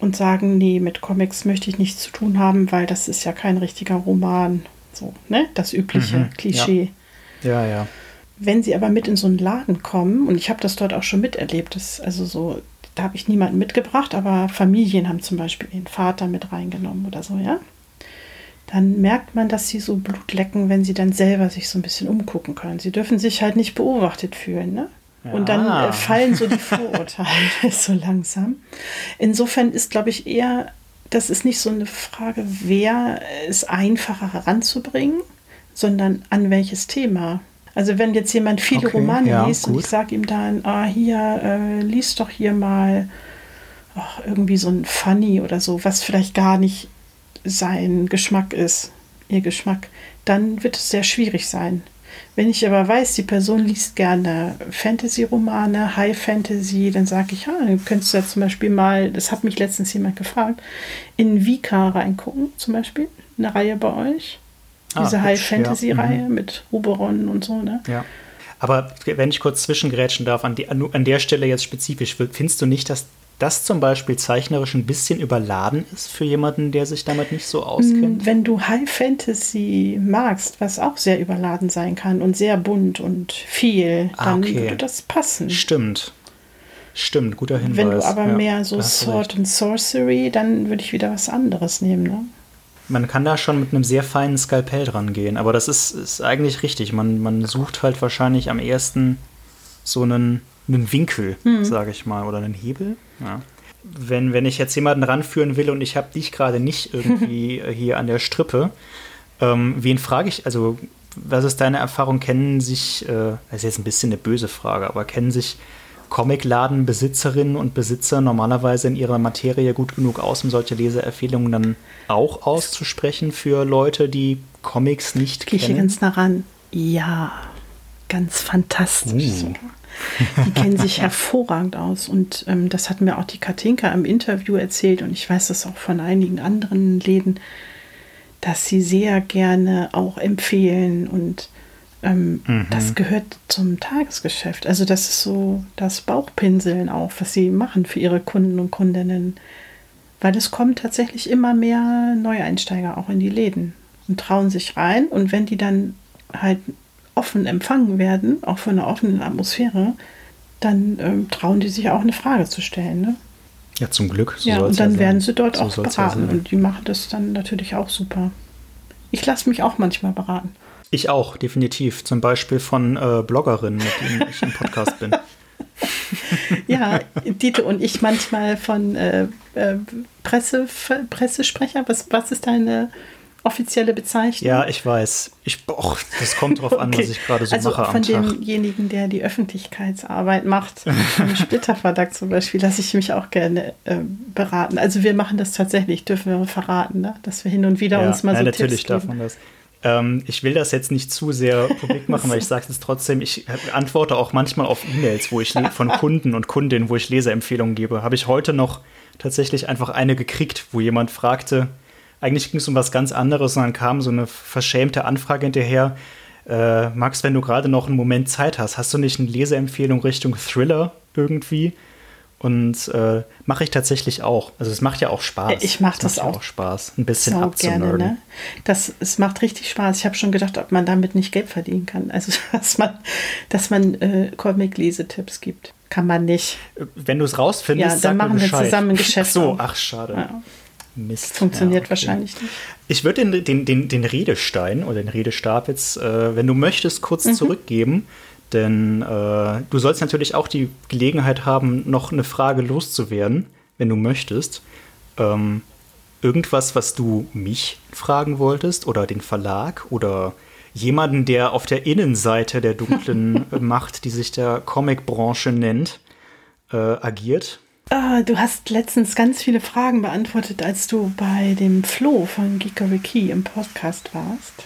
und sagen, nee, mit Comics möchte ich nichts zu tun haben, weil das ist ja kein richtiger Roman. So, ne? Das übliche mhm, Klischee. Ja. ja, ja. Wenn sie aber mit in so einen Laden kommen, und ich habe das dort auch schon miterlebt, das, also so, da habe ich niemanden mitgebracht, aber Familien haben zum Beispiel ihren Vater mit reingenommen oder so, ja dann merkt man, dass sie so Blut lecken, wenn sie dann selber sich so ein bisschen umgucken können. Sie dürfen sich halt nicht beobachtet fühlen, ne? Ja. Und dann äh, fallen so die Vorurteile so langsam. Insofern ist, glaube ich, eher, das ist nicht so eine Frage, wer es einfacher heranzubringen, sondern an welches Thema. Also wenn jetzt jemand viele okay, Romane ja, liest gut. und ich sage ihm dann, ah, hier, äh, lies doch hier mal ach, irgendwie so ein Funny oder so, was vielleicht gar nicht sein Geschmack ist, ihr Geschmack, dann wird es sehr schwierig sein. Wenn ich aber weiß, die Person liest gerne Fantasy-Romane, High Fantasy, dann sage ich, ja, dann könntest du ja zum Beispiel mal, das hat mich letztens jemand gefragt, in Vika reingucken, zum Beispiel, eine Reihe bei euch. Ah, Diese High Fantasy-Reihe ja. mhm. mit Oberon und so, ne? Ja. Aber wenn ich kurz zwischengrätschen darf, an, die, an der Stelle jetzt spezifisch, findest du nicht, dass das zum Beispiel zeichnerisch ein bisschen überladen ist für jemanden, der sich damit nicht so auskennt? Wenn du High Fantasy magst, was auch sehr überladen sein kann und sehr bunt und viel, ah, dann okay. würde das passen. Stimmt. Stimmt, guter Hinweis. Wenn du aber ja, mehr so Sword and Sorcery, dann würde ich wieder was anderes nehmen, ne? Man kann da schon mit einem sehr feinen Skalpell dran gehen, aber das ist, ist eigentlich richtig. Man, man sucht halt wahrscheinlich am ersten so einen einen Winkel, mhm. sage ich mal, oder einen Hebel. Ja. Wenn, wenn ich jetzt jemanden ranführen will und ich habe dich gerade nicht irgendwie hier an der Strippe, ähm, wen frage ich, also was ist deine Erfahrung? Kennen sich, äh, das ist jetzt ein bisschen eine böse Frage, aber kennen sich Comicladenbesitzerinnen und Besitzer normalerweise in ihrer Materie gut genug aus, um solche Leseempfehlungen dann auch auszusprechen für Leute, die Comics nicht kennen? Gehe ganz nah ran. Ja, ganz fantastisch. Uh. Die kennen sich hervorragend aus. Und ähm, das hat mir auch die Katinka im Interview erzählt. Und ich weiß das auch von einigen anderen Läden, dass sie sehr gerne auch empfehlen. Und ähm, mhm. das gehört zum Tagesgeschäft. Also das ist so das Bauchpinseln auch, was sie machen für ihre Kunden und Kundinnen. Weil es kommen tatsächlich immer mehr Neueinsteiger auch in die Läden und trauen sich rein. Und wenn die dann halt offen empfangen werden, auch von einer offenen Atmosphäre, dann ähm, trauen die sich auch eine Frage zu stellen. Ne? Ja, zum Glück. So ja, und dann ja werden sie dort so auch beraten. Ja und die machen das dann natürlich auch super. Ich lasse mich auch manchmal beraten. Ich auch, definitiv. Zum Beispiel von äh, Bloggerinnen, mit denen ich im Podcast bin. ja, Dieter und ich manchmal von äh, äh, Presse, Pressesprecher. Was, was ist deine offizielle Bezeichnung. Ja, ich weiß. Ich, och, das kommt drauf an, okay. was ich gerade so also mache von demjenigen, der die Öffentlichkeitsarbeit macht, im Splitterverlag zum Beispiel, lasse ich mich auch gerne äh, beraten. Also wir machen das tatsächlich, dürfen wir verraten, ne? dass wir hin und wieder ja, uns mal ja, so natürlich Tipps darf man das. Ähm, ich will das jetzt nicht zu sehr publik machen, weil ich sage es trotzdem, ich antworte auch manchmal auf E-Mails, wo ich von Kunden und Kundinnen, wo ich Leseempfehlungen gebe. Habe ich heute noch tatsächlich einfach eine gekriegt, wo jemand fragte, eigentlich ging es um was ganz anderes und dann kam so eine verschämte Anfrage hinterher. Äh, Max, wenn du gerade noch einen Moment Zeit hast, hast du nicht eine Leseempfehlung Richtung Thriller irgendwie? Und äh, mache ich tatsächlich auch. Also es macht ja auch Spaß. Ich mache das auch. auch. Spaß, ein bisschen so gerne. Ne? Das, es macht richtig Spaß. Ich habe schon gedacht, ob man damit nicht Geld verdienen kann. Also dass man, dass man äh, Comic-Lesetipps gibt. Kann man nicht. Wenn du es rausfindest, ja, dann machen wir zusammen ein Geschäft. Ach so, ach schade. Ja. Mist. Funktioniert ja, okay. wahrscheinlich nicht. Ich würde den, den, den, den Redestein oder den Redestab jetzt, äh, wenn du möchtest, kurz mhm. zurückgeben. Denn äh, du sollst natürlich auch die Gelegenheit haben, noch eine Frage loszuwerden, wenn du möchtest. Ähm, irgendwas, was du mich fragen wolltest oder den Verlag oder jemanden, der auf der Innenseite der dunklen Macht, die sich der Comicbranche nennt, äh, agiert? Ah, du hast letztens ganz viele Fragen beantwortet, als du bei dem Flo von Geekery Key im Podcast warst.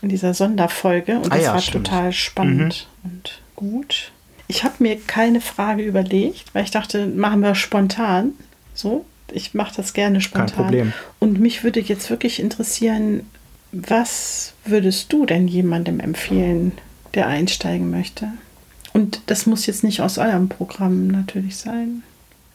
In dieser Sonderfolge. Und ah das ja, war stimmt. total spannend mhm. und gut. Ich habe mir keine Frage überlegt, weil ich dachte, machen wir spontan. So, ich mache das gerne spontan. Kein Problem. Und mich würde jetzt wirklich interessieren, was würdest du denn jemandem empfehlen, der einsteigen möchte? Und das muss jetzt nicht aus eurem Programm natürlich sein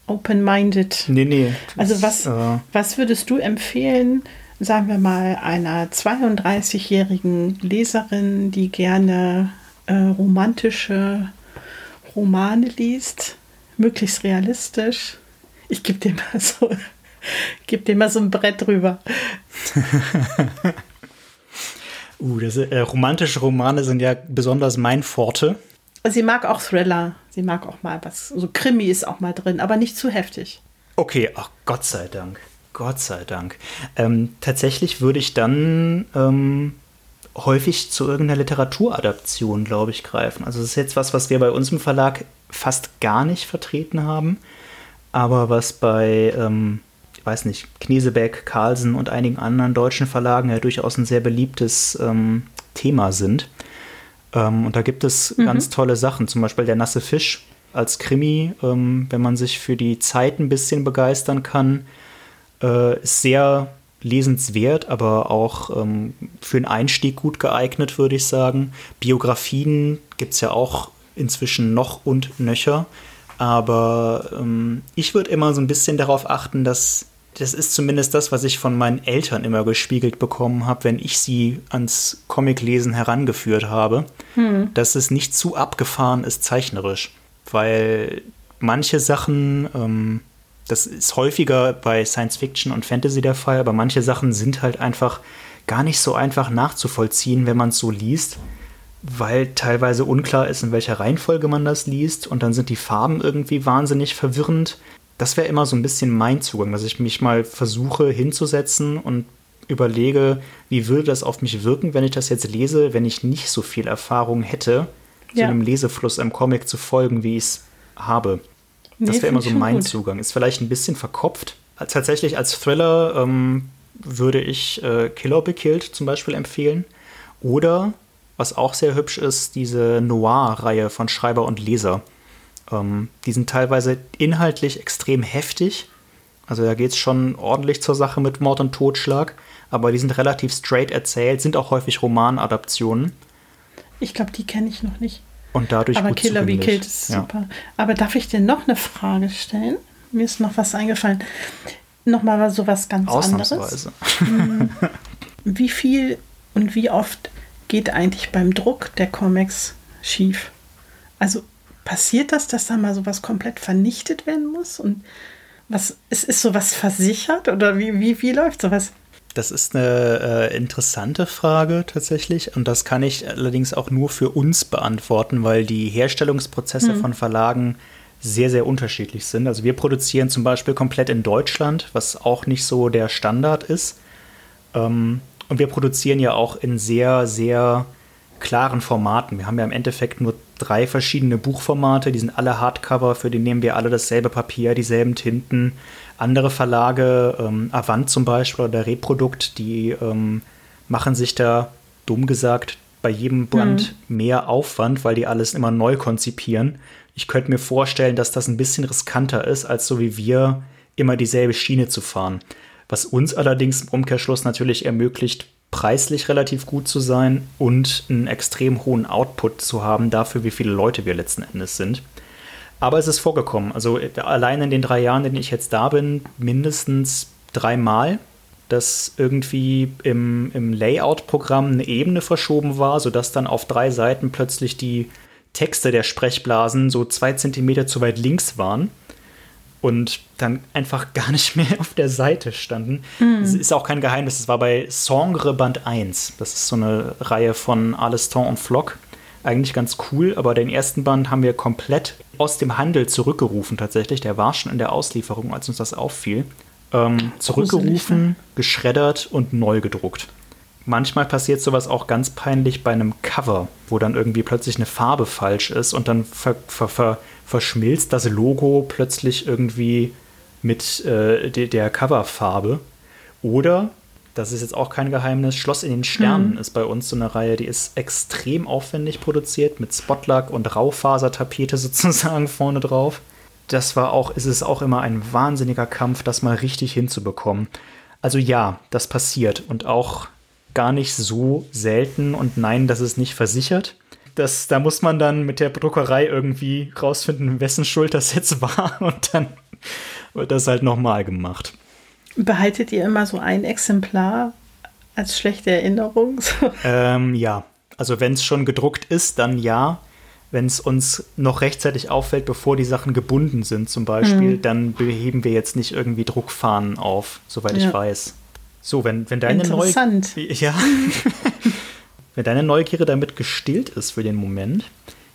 open-minded. Nee, nee. Also was, äh, was würdest du empfehlen, sagen wir mal, einer 32-jährigen Leserin, die gerne äh, romantische Romane liest, möglichst realistisch? Ich gebe dir mal so, gebe dir mal so ein Brett drüber. uh, das, äh, romantische Romane sind ja besonders mein Forte. Sie mag auch Thriller. Sie mag auch mal was. So Krimi ist auch mal drin, aber nicht zu heftig. Okay, ach Gott sei Dank. Gott sei Dank. Ähm, tatsächlich würde ich dann ähm, häufig zu irgendeiner Literaturadaption, glaube ich, greifen. Also das ist jetzt was, was wir bei uns im Verlag fast gar nicht vertreten haben, aber was bei, ähm, ich weiß nicht, Knesebeck, Carlsen und einigen anderen deutschen Verlagen ja durchaus ein sehr beliebtes ähm, Thema sind. Ähm, und da gibt es mhm. ganz tolle Sachen, zum Beispiel der nasse Fisch als Krimi, ähm, wenn man sich für die Zeit ein bisschen begeistern kann, äh, ist sehr lesenswert, aber auch ähm, für einen Einstieg gut geeignet, würde ich sagen. Biografien gibt es ja auch inzwischen noch und nöcher. Aber ähm, ich würde immer so ein bisschen darauf achten, dass das ist zumindest das, was ich von meinen Eltern immer gespiegelt bekommen habe, wenn ich sie ans Comiclesen herangeführt habe, hm. dass es nicht zu abgefahren ist zeichnerisch. Weil manche Sachen, ähm, das ist häufiger bei Science Fiction und Fantasy der Fall, aber manche Sachen sind halt einfach gar nicht so einfach nachzuvollziehen, wenn man es so liest, weil teilweise unklar ist, in welcher Reihenfolge man das liest und dann sind die Farben irgendwie wahnsinnig verwirrend das wäre immer so ein bisschen mein Zugang, dass ich mich mal versuche hinzusetzen und überlege, wie würde das auf mich wirken, wenn ich das jetzt lese, wenn ich nicht so viel Erfahrung hätte, ja. so einem Lesefluss im Comic zu folgen, wie ich es habe. Nee, das wäre immer so mein gut. Zugang. Ist vielleicht ein bisschen verkopft. Tatsächlich als Thriller ähm, würde ich äh, Killer Be Killed zum Beispiel empfehlen. Oder, was auch sehr hübsch ist, diese Noir-Reihe von Schreiber und Leser. Ähm, die sind teilweise inhaltlich extrem heftig. Also da geht es schon ordentlich zur Sache mit Mord und Totschlag. Aber die sind relativ straight erzählt, sind auch häufig Romanadaptionen. Ich glaube, die kenne ich noch nicht. Und dadurch Aber Killer Be Killed ist ja. super. Aber darf ich dir noch eine Frage stellen? Mir ist noch was eingefallen. Nochmal so was ganz Ausnahmsweise. anderes. Hm. wie viel und wie oft geht eigentlich beim Druck der Comics schief? Also passiert das, dass da mal sowas komplett vernichtet werden muss? Und was ist, ist sowas versichert oder wie, wie, wie läuft sowas? Das ist eine äh, interessante Frage tatsächlich und das kann ich allerdings auch nur für uns beantworten, weil die Herstellungsprozesse hm. von Verlagen sehr, sehr unterschiedlich sind. Also wir produzieren zum Beispiel komplett in Deutschland, was auch nicht so der Standard ist. Ähm, und wir produzieren ja auch in sehr, sehr klaren Formaten. Wir haben ja im Endeffekt nur drei verschiedene Buchformate, die sind alle Hardcover, für die nehmen wir alle dasselbe Papier, dieselben Tinten. Andere Verlage, ähm, Avant zum Beispiel oder Reprodukt, die ähm, machen sich da, dumm gesagt, bei jedem Band mhm. mehr Aufwand, weil die alles immer neu konzipieren. Ich könnte mir vorstellen, dass das ein bisschen riskanter ist, als so wie wir immer dieselbe Schiene zu fahren. Was uns allerdings im Umkehrschluss natürlich ermöglicht, preislich relativ gut zu sein und einen extrem hohen Output zu haben dafür, wie viele Leute wir letzten Endes sind. Aber es ist vorgekommen. Also allein in den drei Jahren, in denen ich jetzt da bin, mindestens dreimal, dass irgendwie im, im Layout-Programm eine Ebene verschoben war, sodass dann auf drei Seiten plötzlich die Texte der Sprechblasen so zwei Zentimeter zu weit links waren und dann einfach gar nicht mehr auf der Seite standen. Mhm. ist auch kein Geheimnis, es war bei Sangre Band 1. Das ist so eine Reihe von Alestan und Flock. Eigentlich ganz cool, aber den ersten Band haben wir komplett aus dem Handel zurückgerufen tatsächlich. Der war schon in der Auslieferung, als uns das auffiel. Ähm, zurückgerufen, ne? geschreddert und neu gedruckt. Manchmal passiert sowas auch ganz peinlich bei einem Cover, wo dann irgendwie plötzlich eine Farbe falsch ist und dann ver, ver, ver, verschmilzt das Logo plötzlich irgendwie mit äh, de, der Coverfarbe. Oder, das ist jetzt auch kein Geheimnis, Schloss in den Sternen mhm. ist bei uns so eine Reihe, die ist extrem aufwendig produziert mit Spotlack und Raufasertapete sozusagen vorne drauf. Das war auch, ist es auch immer ein wahnsinniger Kampf, das mal richtig hinzubekommen. Also ja, das passiert und auch gar nicht so selten und nein, das ist nicht versichert. Das, da muss man dann mit der Druckerei irgendwie rausfinden, wessen Schuld das jetzt war und dann wird das halt nochmal gemacht. Behaltet ihr immer so ein Exemplar als schlechte Erinnerung? ähm, ja, also wenn es schon gedruckt ist, dann ja. Wenn es uns noch rechtzeitig auffällt, bevor die Sachen gebunden sind zum Beispiel, mhm. dann beheben wir jetzt nicht irgendwie Druckfahnen auf, soweit ja. ich weiß. So, wenn, wenn deine Neugierde. Ja. wenn deine Neugierde damit gestillt ist für den Moment,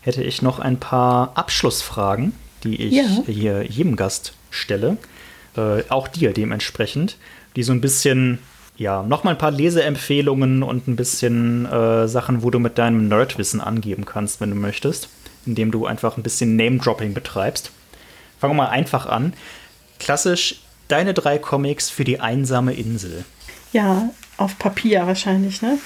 hätte ich noch ein paar Abschlussfragen, die ich ja. hier jedem Gast stelle. Äh, auch dir dementsprechend, die so ein bisschen, ja, noch mal ein paar Leseempfehlungen und ein bisschen äh, Sachen, wo du mit deinem Nerdwissen angeben kannst, wenn du möchtest, indem du einfach ein bisschen Name-Dropping betreibst. Fangen wir mal einfach an. Klassisch deine drei Comics für die einsame Insel. Ja, auf Papier wahrscheinlich, ne?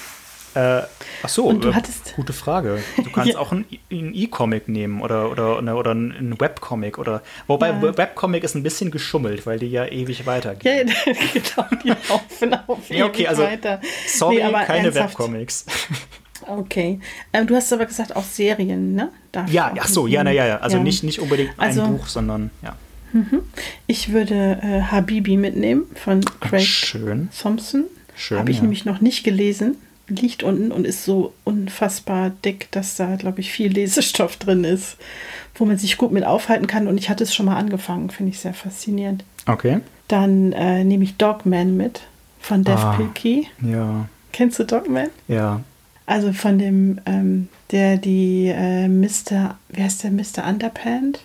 Äh, ach so, Und du äh, hattest gute Frage. Du kannst ja. auch einen E-Comic nehmen oder, oder, oder einen Webcomic oder wobei ja. Webcomic ist ein bisschen geschummelt, weil die ja ewig weitergehen. Ja, genau, die laufen auf ja, okay, also, weiter. Sorry, nee, keine ernsthaft. Webcomics. Okay. Ähm, du hast aber gesagt auch Serien, ne? Darf ja, ach so, ja, na, ja, ja. Also ja. Nicht, nicht unbedingt ein also, Buch, sondern ja. Mhm. Ich würde äh, Habibi mitnehmen von Craig Schön. Thompson. Schön. Habe ich ja. nämlich noch nicht gelesen. Liegt unten und ist so unfassbar dick, dass da, glaube ich, viel Lesestoff drin ist, wo man sich gut mit aufhalten kann. Und ich hatte es schon mal angefangen, finde ich sehr faszinierend. Okay. Dann äh, nehme ich Dogman mit von Dev ah, Pilkey. Ja. Kennst du Dogman? Ja. Also von dem, ähm, der die äh, Mr., wie heißt der, Mr. Underpant?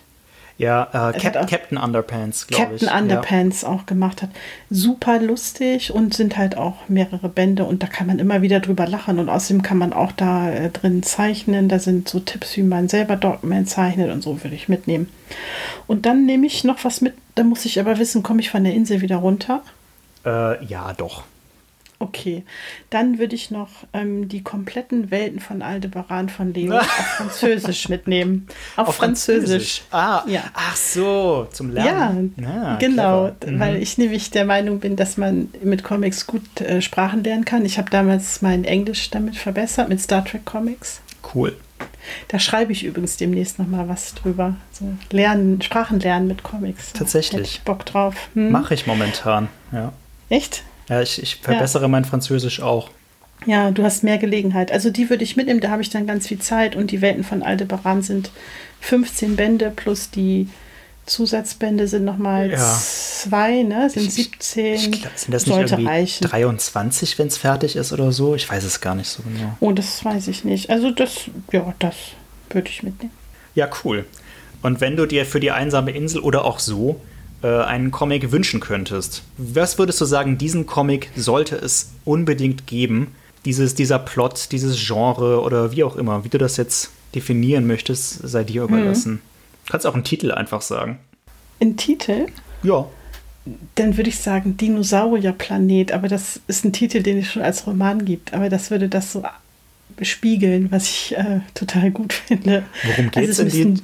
Ja, äh, Cap Captain Underpants, glaube ich. Captain Underpants ja. auch gemacht hat. Super lustig und sind halt auch mehrere Bände und da kann man immer wieder drüber lachen und außerdem kann man auch da äh, drin zeichnen. Da sind so Tipps, wie man selber Dogman zeichnet und so würde ich mitnehmen. Und dann nehme ich noch was mit, da muss ich aber wissen, komme ich von der Insel wieder runter? Äh, ja, doch. Okay, dann würde ich noch ähm, die kompletten Welten von Aldebaran von Leo auf Französisch mitnehmen. Auf, auf Französisch. Französisch. Ah, ja. Ach so, zum Lernen. Ja, ja genau, mhm. weil ich nämlich der Meinung bin, dass man mit Comics gut äh, Sprachen lernen kann. Ich habe damals mein Englisch damit verbessert, mit Star Trek Comics. Cool. Da schreibe ich übrigens demnächst noch mal was drüber. So lernen, Sprachen lernen mit Comics. Tatsächlich. Hätte ich Bock drauf. Hm? Mache ich momentan, ja. Echt? Ja, ich, ich verbessere ja. mein Französisch auch. Ja, du hast mehr Gelegenheit. Also die würde ich mitnehmen, da habe ich dann ganz viel Zeit und die Welten von Aldebaran sind 15 Bände plus die Zusatzbände sind nochmal ja. zwei, ne? Sind 17. Ich, ich glaub, sind das nicht irgendwie reichen. 23, wenn es fertig ist oder so? Ich weiß es gar nicht so genau. Oh, das weiß ich nicht. Also das, ja, das würde ich mitnehmen. Ja, cool. Und wenn du dir für die einsame Insel oder auch so einen Comic wünschen könntest, was würdest du sagen, diesen Comic sollte es unbedingt geben? Dieses, dieser Plot, dieses Genre oder wie auch immer, wie du das jetzt definieren möchtest, sei dir überlassen. Mhm. Kannst auch einen Titel einfach sagen. Ein Titel? Ja. Dann würde ich sagen Dinosaurierplanet, aber das ist ein Titel, den es schon als Roman gibt. Aber das würde das so spiegeln, was ich äh, total gut finde. Worum geht also es in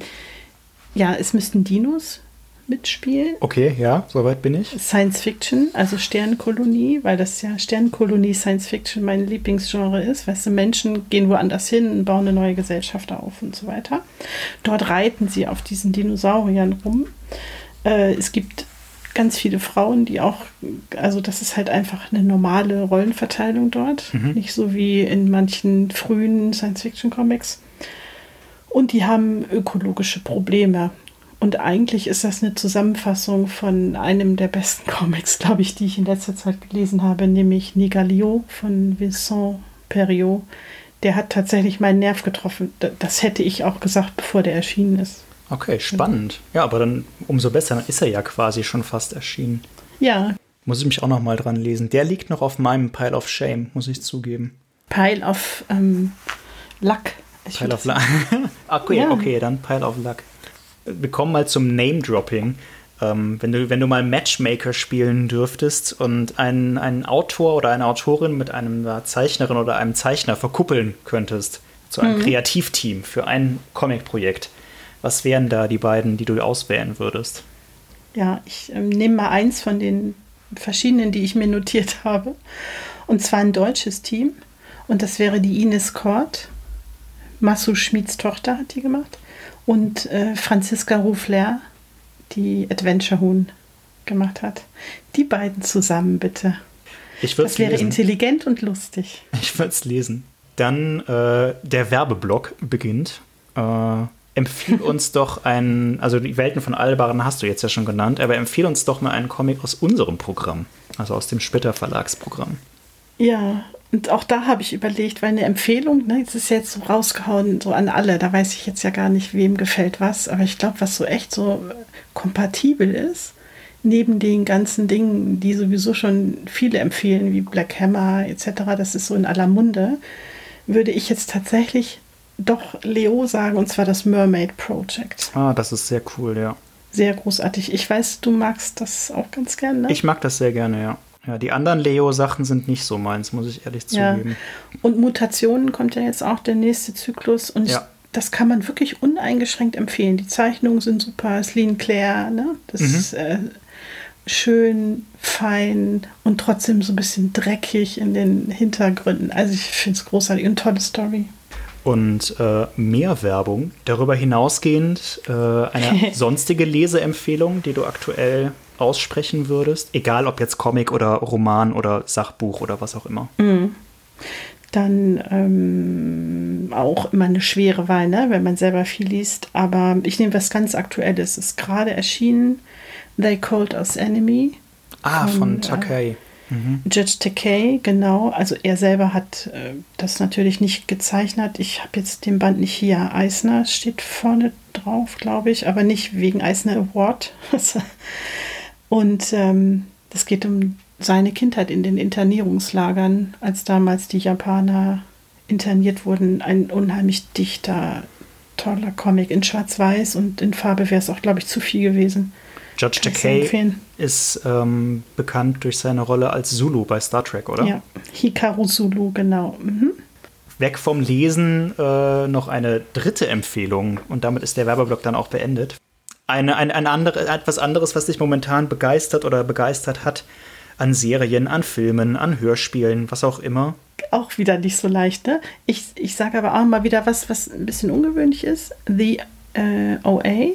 Ja, es müssten Dinos mitspielen. Okay, ja, soweit bin ich. Science Fiction, also Sternenkolonie, weil das ja Sternenkolonie Science Fiction mein Lieblingsgenre ist. Weißt du, Menschen gehen woanders hin und bauen eine neue Gesellschaft auf und so weiter. Dort reiten sie auf diesen Dinosauriern rum. Äh, es gibt ganz viele Frauen, die auch, also das ist halt einfach eine normale Rollenverteilung dort, mhm. nicht so wie in manchen frühen Science-Fiction-Comics. Und die haben ökologische Probleme. Und eigentlich ist das eine Zusammenfassung von einem der besten Comics, glaube ich, die ich in letzter Zeit gelesen habe, nämlich Nigalio von Vincent Perriot. Der hat tatsächlich meinen Nerv getroffen. Das hätte ich auch gesagt, bevor der erschienen ist. Okay, spannend. Ja, aber dann umso besser, dann ist er ja quasi schon fast erschienen. Ja. Muss ich mich auch noch mal dran lesen. Der liegt noch auf meinem Pile of Shame, muss ich zugeben. Pile of ähm, Luck. Ich Pile of Luck. okay, ja. okay, dann Pile of Luck. Wir kommen mal zum Name-Dropping. Ähm, wenn, du, wenn du mal Matchmaker spielen dürftest und einen, einen Autor oder eine Autorin mit einer Zeichnerin oder einem Zeichner verkuppeln könntest, zu einem mhm. Kreativteam für ein Comic-Projekt, was wären da die beiden, die du auswählen würdest? Ja, ich ähm, nehme mal eins von den verschiedenen, die ich mir notiert habe. Und zwar ein deutsches Team. Und das wäre die Ines Kort. Massu Schmieds Tochter hat die gemacht. Und äh, Franziska Rufler, die Adventure Huhn gemacht hat. Die beiden zusammen, bitte. Ich das wäre lesen. intelligent und lustig. Ich würde es lesen. Dann äh, der Werbeblock beginnt. Äh, empfiehl uns doch einen, also die Welten von Albaran hast du jetzt ja schon genannt, aber empfehle uns doch mal einen Comic aus unserem Programm, also aus dem Splitter Verlagsprogramm. Ja, und auch da habe ich überlegt, weil eine Empfehlung, ne, das ist jetzt so rausgehauen, so an alle, da weiß ich jetzt ja gar nicht, wem gefällt was, aber ich glaube, was so echt so kompatibel ist, neben den ganzen Dingen, die sowieso schon viele empfehlen, wie Black Hammer etc., das ist so in aller Munde, würde ich jetzt tatsächlich doch Leo sagen, und zwar das Mermaid Project. Ah, das ist sehr cool, ja. Sehr großartig. Ich weiß, du magst das auch ganz gerne. Ne? Ich mag das sehr gerne, ja. Ja, die anderen Leo-Sachen sind nicht so meins, muss ich ehrlich zugeben. Ja. Und Mutationen kommt ja jetzt auch der nächste Zyklus und ja. ich, das kann man wirklich uneingeschränkt empfehlen. Die Zeichnungen sind super, Celine Claire, ne? Das mhm. ist äh, schön, fein und trotzdem so ein bisschen dreckig in den Hintergründen. Also ich finde es großartig und tolle Story und äh, mehr Werbung. Darüber hinausgehend äh, eine sonstige Leseempfehlung, die du aktuell aussprechen würdest, egal ob jetzt Comic oder Roman oder Sachbuch oder was auch immer. Mhm. Dann ähm, auch immer eine schwere Wahl, ne, wenn man selber viel liest. Aber ich nehme was ganz Aktuelles. Es ist gerade erschienen. They Called Us Enemy. Ah, von, von Takei. Äh, Mhm. Judge Takei, genau. Also er selber hat äh, das natürlich nicht gezeichnet. Ich habe jetzt den Band nicht hier. Eisner steht vorne drauf, glaube ich, aber nicht wegen Eisner Award. Und ähm, das geht um seine Kindheit in den Internierungslagern, als damals die Japaner interniert wurden. Ein unheimlich dichter, toller Comic in Schwarz-Weiß und in Farbe wäre es auch, glaube ich, zu viel gewesen. Judge Takei ist ähm, bekannt durch seine Rolle als Zulu bei Star Trek, oder? Ja, Hikaru Zulu, genau. Mhm. Weg vom Lesen äh, noch eine dritte Empfehlung und damit ist der Werbeblock dann auch beendet. Eine, ein, ein andere, etwas anderes, was dich momentan begeistert oder begeistert hat an Serien, an Filmen, an Hörspielen, was auch immer. Auch wieder nicht so leicht, ne? Ich, ich sage aber auch mal wieder was, was ein bisschen ungewöhnlich ist. The äh, OA.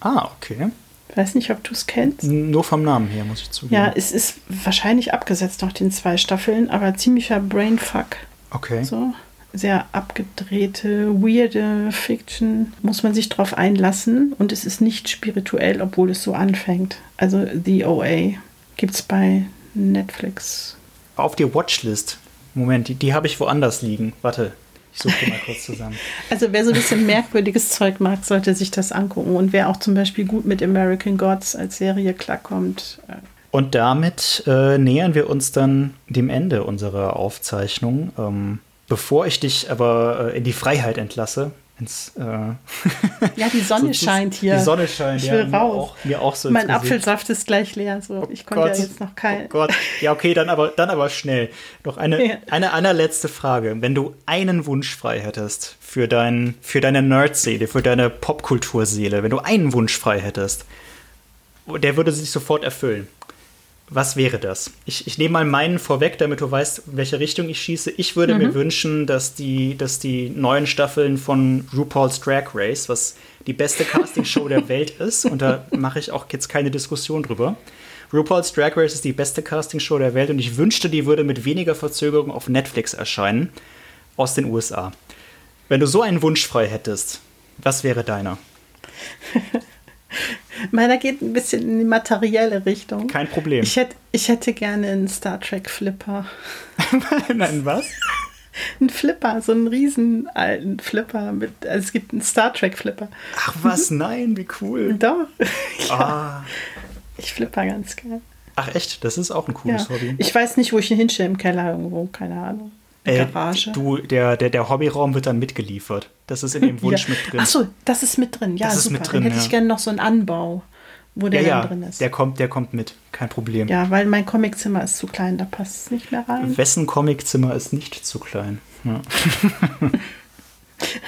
Ah, okay. Weiß nicht, ob du es kennst. Nur vom Namen her, muss ich zugeben. Ja, es ist wahrscheinlich abgesetzt nach den zwei Staffeln, aber ziemlicher Brainfuck. Okay. So. Sehr abgedrehte, weirde Fiction. Muss man sich drauf einlassen und es ist nicht spirituell, obwohl es so anfängt. Also The OA gibt es bei Netflix. Auf die Watchlist. Moment, die, die habe ich woanders liegen. Warte, ich suche mal kurz zusammen. Also wer so ein bisschen merkwürdiges Zeug mag, sollte sich das angucken. Und wer auch zum Beispiel gut mit American Gods als Serie klarkommt. Äh. Und damit äh, nähern wir uns dann dem Ende unserer Aufzeichnung. Ähm, bevor ich dich aber äh, in die Freiheit entlasse, ins, äh ja, die Sonne so, scheint hier. Die Sonne scheint, ich will ja. raus. Mir auch, mir auch so mein Apfelsaft ist gleich leer. So. Oh ich konnte ja jetzt noch kein. Oh Gott. Ja, okay, dann aber, dann aber schnell. Noch eine, ja. eine allerletzte Frage. Wenn du einen Wunsch frei hättest für, dein, für deine Nerd-Seele, für deine Popkulturseele, wenn du einen Wunsch frei hättest, der würde sich sofort erfüllen. Was wäre das? Ich, ich nehme mal meinen vorweg, damit du weißt, in welche Richtung ich schieße. Ich würde mhm. mir wünschen, dass die, dass die neuen Staffeln von RuPaul's Drag Race, was die beste Castingshow der Welt ist, und da mache ich auch jetzt keine Diskussion drüber. RuPaul's Drag Race ist die beste Castingshow der Welt und ich wünschte, die würde mit weniger Verzögerung auf Netflix erscheinen aus den USA. Wenn du so einen Wunsch frei hättest, was wäre deiner? Meiner geht ein bisschen in die materielle Richtung. Kein Problem. Ich hätte, ich hätte gerne einen Star Trek Flipper. Nein, was? Ein Flipper, so einen riesen alten Flipper mit, also es gibt einen Star Trek Flipper. Ach was, nein, wie cool. Doch. ja. Ah. Ich flipper ganz gerne. Ach echt, das ist auch ein cooles ja. Hobby. Ich weiß nicht, wo ich ihn hinstelle, im Keller irgendwo, keine Ahnung. Äh, Garage. Du, der, der, der Hobbyraum wird dann mitgeliefert. Das ist in dem Wunsch ja. mit drin. Achso, das ist mit drin. Ja, das super. Ist mit drin, dann hätte ja. ich gerne noch so einen Anbau, wo der ja, drin ist. Der kommt, der kommt mit, kein Problem. Ja, weil mein Comiczimmer ist zu klein, da passt es nicht mehr rein. Wessen Comiczimmer ist nicht zu klein?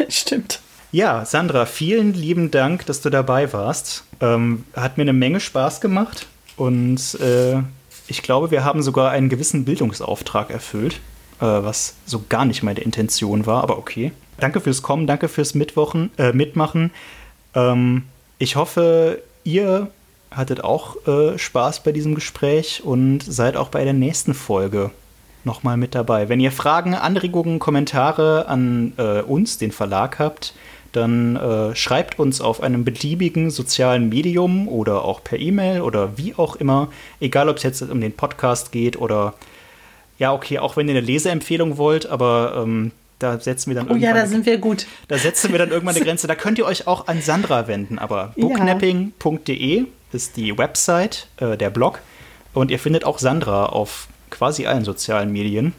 Stimmt. Ja, Sandra, vielen lieben Dank, dass du dabei warst. Ähm, hat mir eine Menge Spaß gemacht und äh, ich glaube, wir haben sogar einen gewissen Bildungsauftrag erfüllt was so gar nicht meine Intention war, aber okay. Danke fürs Kommen, danke fürs Mitwochen, äh, Mitmachen. Ähm, ich hoffe, ihr hattet auch äh, Spaß bei diesem Gespräch und seid auch bei der nächsten Folge nochmal mit dabei. Wenn ihr Fragen, Anregungen, Kommentare an äh, uns, den Verlag, habt, dann äh, schreibt uns auf einem beliebigen sozialen Medium oder auch per E-Mail oder wie auch immer, egal ob es jetzt um den Podcast geht oder ja, okay, auch wenn ihr eine Leseempfehlung wollt, aber ähm, da setzen wir dann irgendwann. Oh ja, da sind wir gut. Da setzen wir dann irgendwann eine Grenze. Da könnt ihr euch auch an Sandra wenden, aber booknapping.de ist die Website, äh, der Blog. Und ihr findet auch Sandra auf quasi allen sozialen Medien.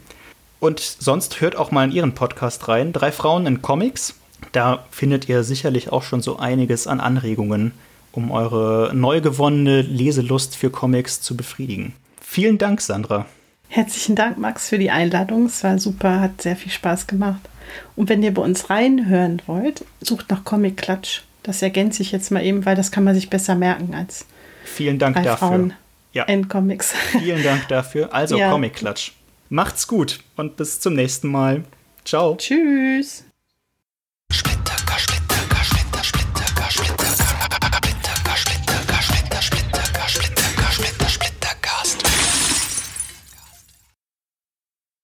Und sonst hört auch mal in ihren Podcast rein. Drei Frauen in Comics. Da findet ihr sicherlich auch schon so einiges an Anregungen, um eure neu gewonnene Leselust für Comics zu befriedigen. Vielen Dank, Sandra. Herzlichen Dank, Max, für die Einladung. Es war super, hat sehr viel Spaß gemacht. Und wenn ihr bei uns reinhören wollt, sucht nach Comic Klatsch. Das ergänze ich jetzt mal eben, weil das kann man sich besser merken als Vielen Dank dafür. Frauen ja. in Comics. Vielen Dank dafür. Also ja. Comic Klatsch. Macht's gut und bis zum nächsten Mal. Ciao. Tschüss.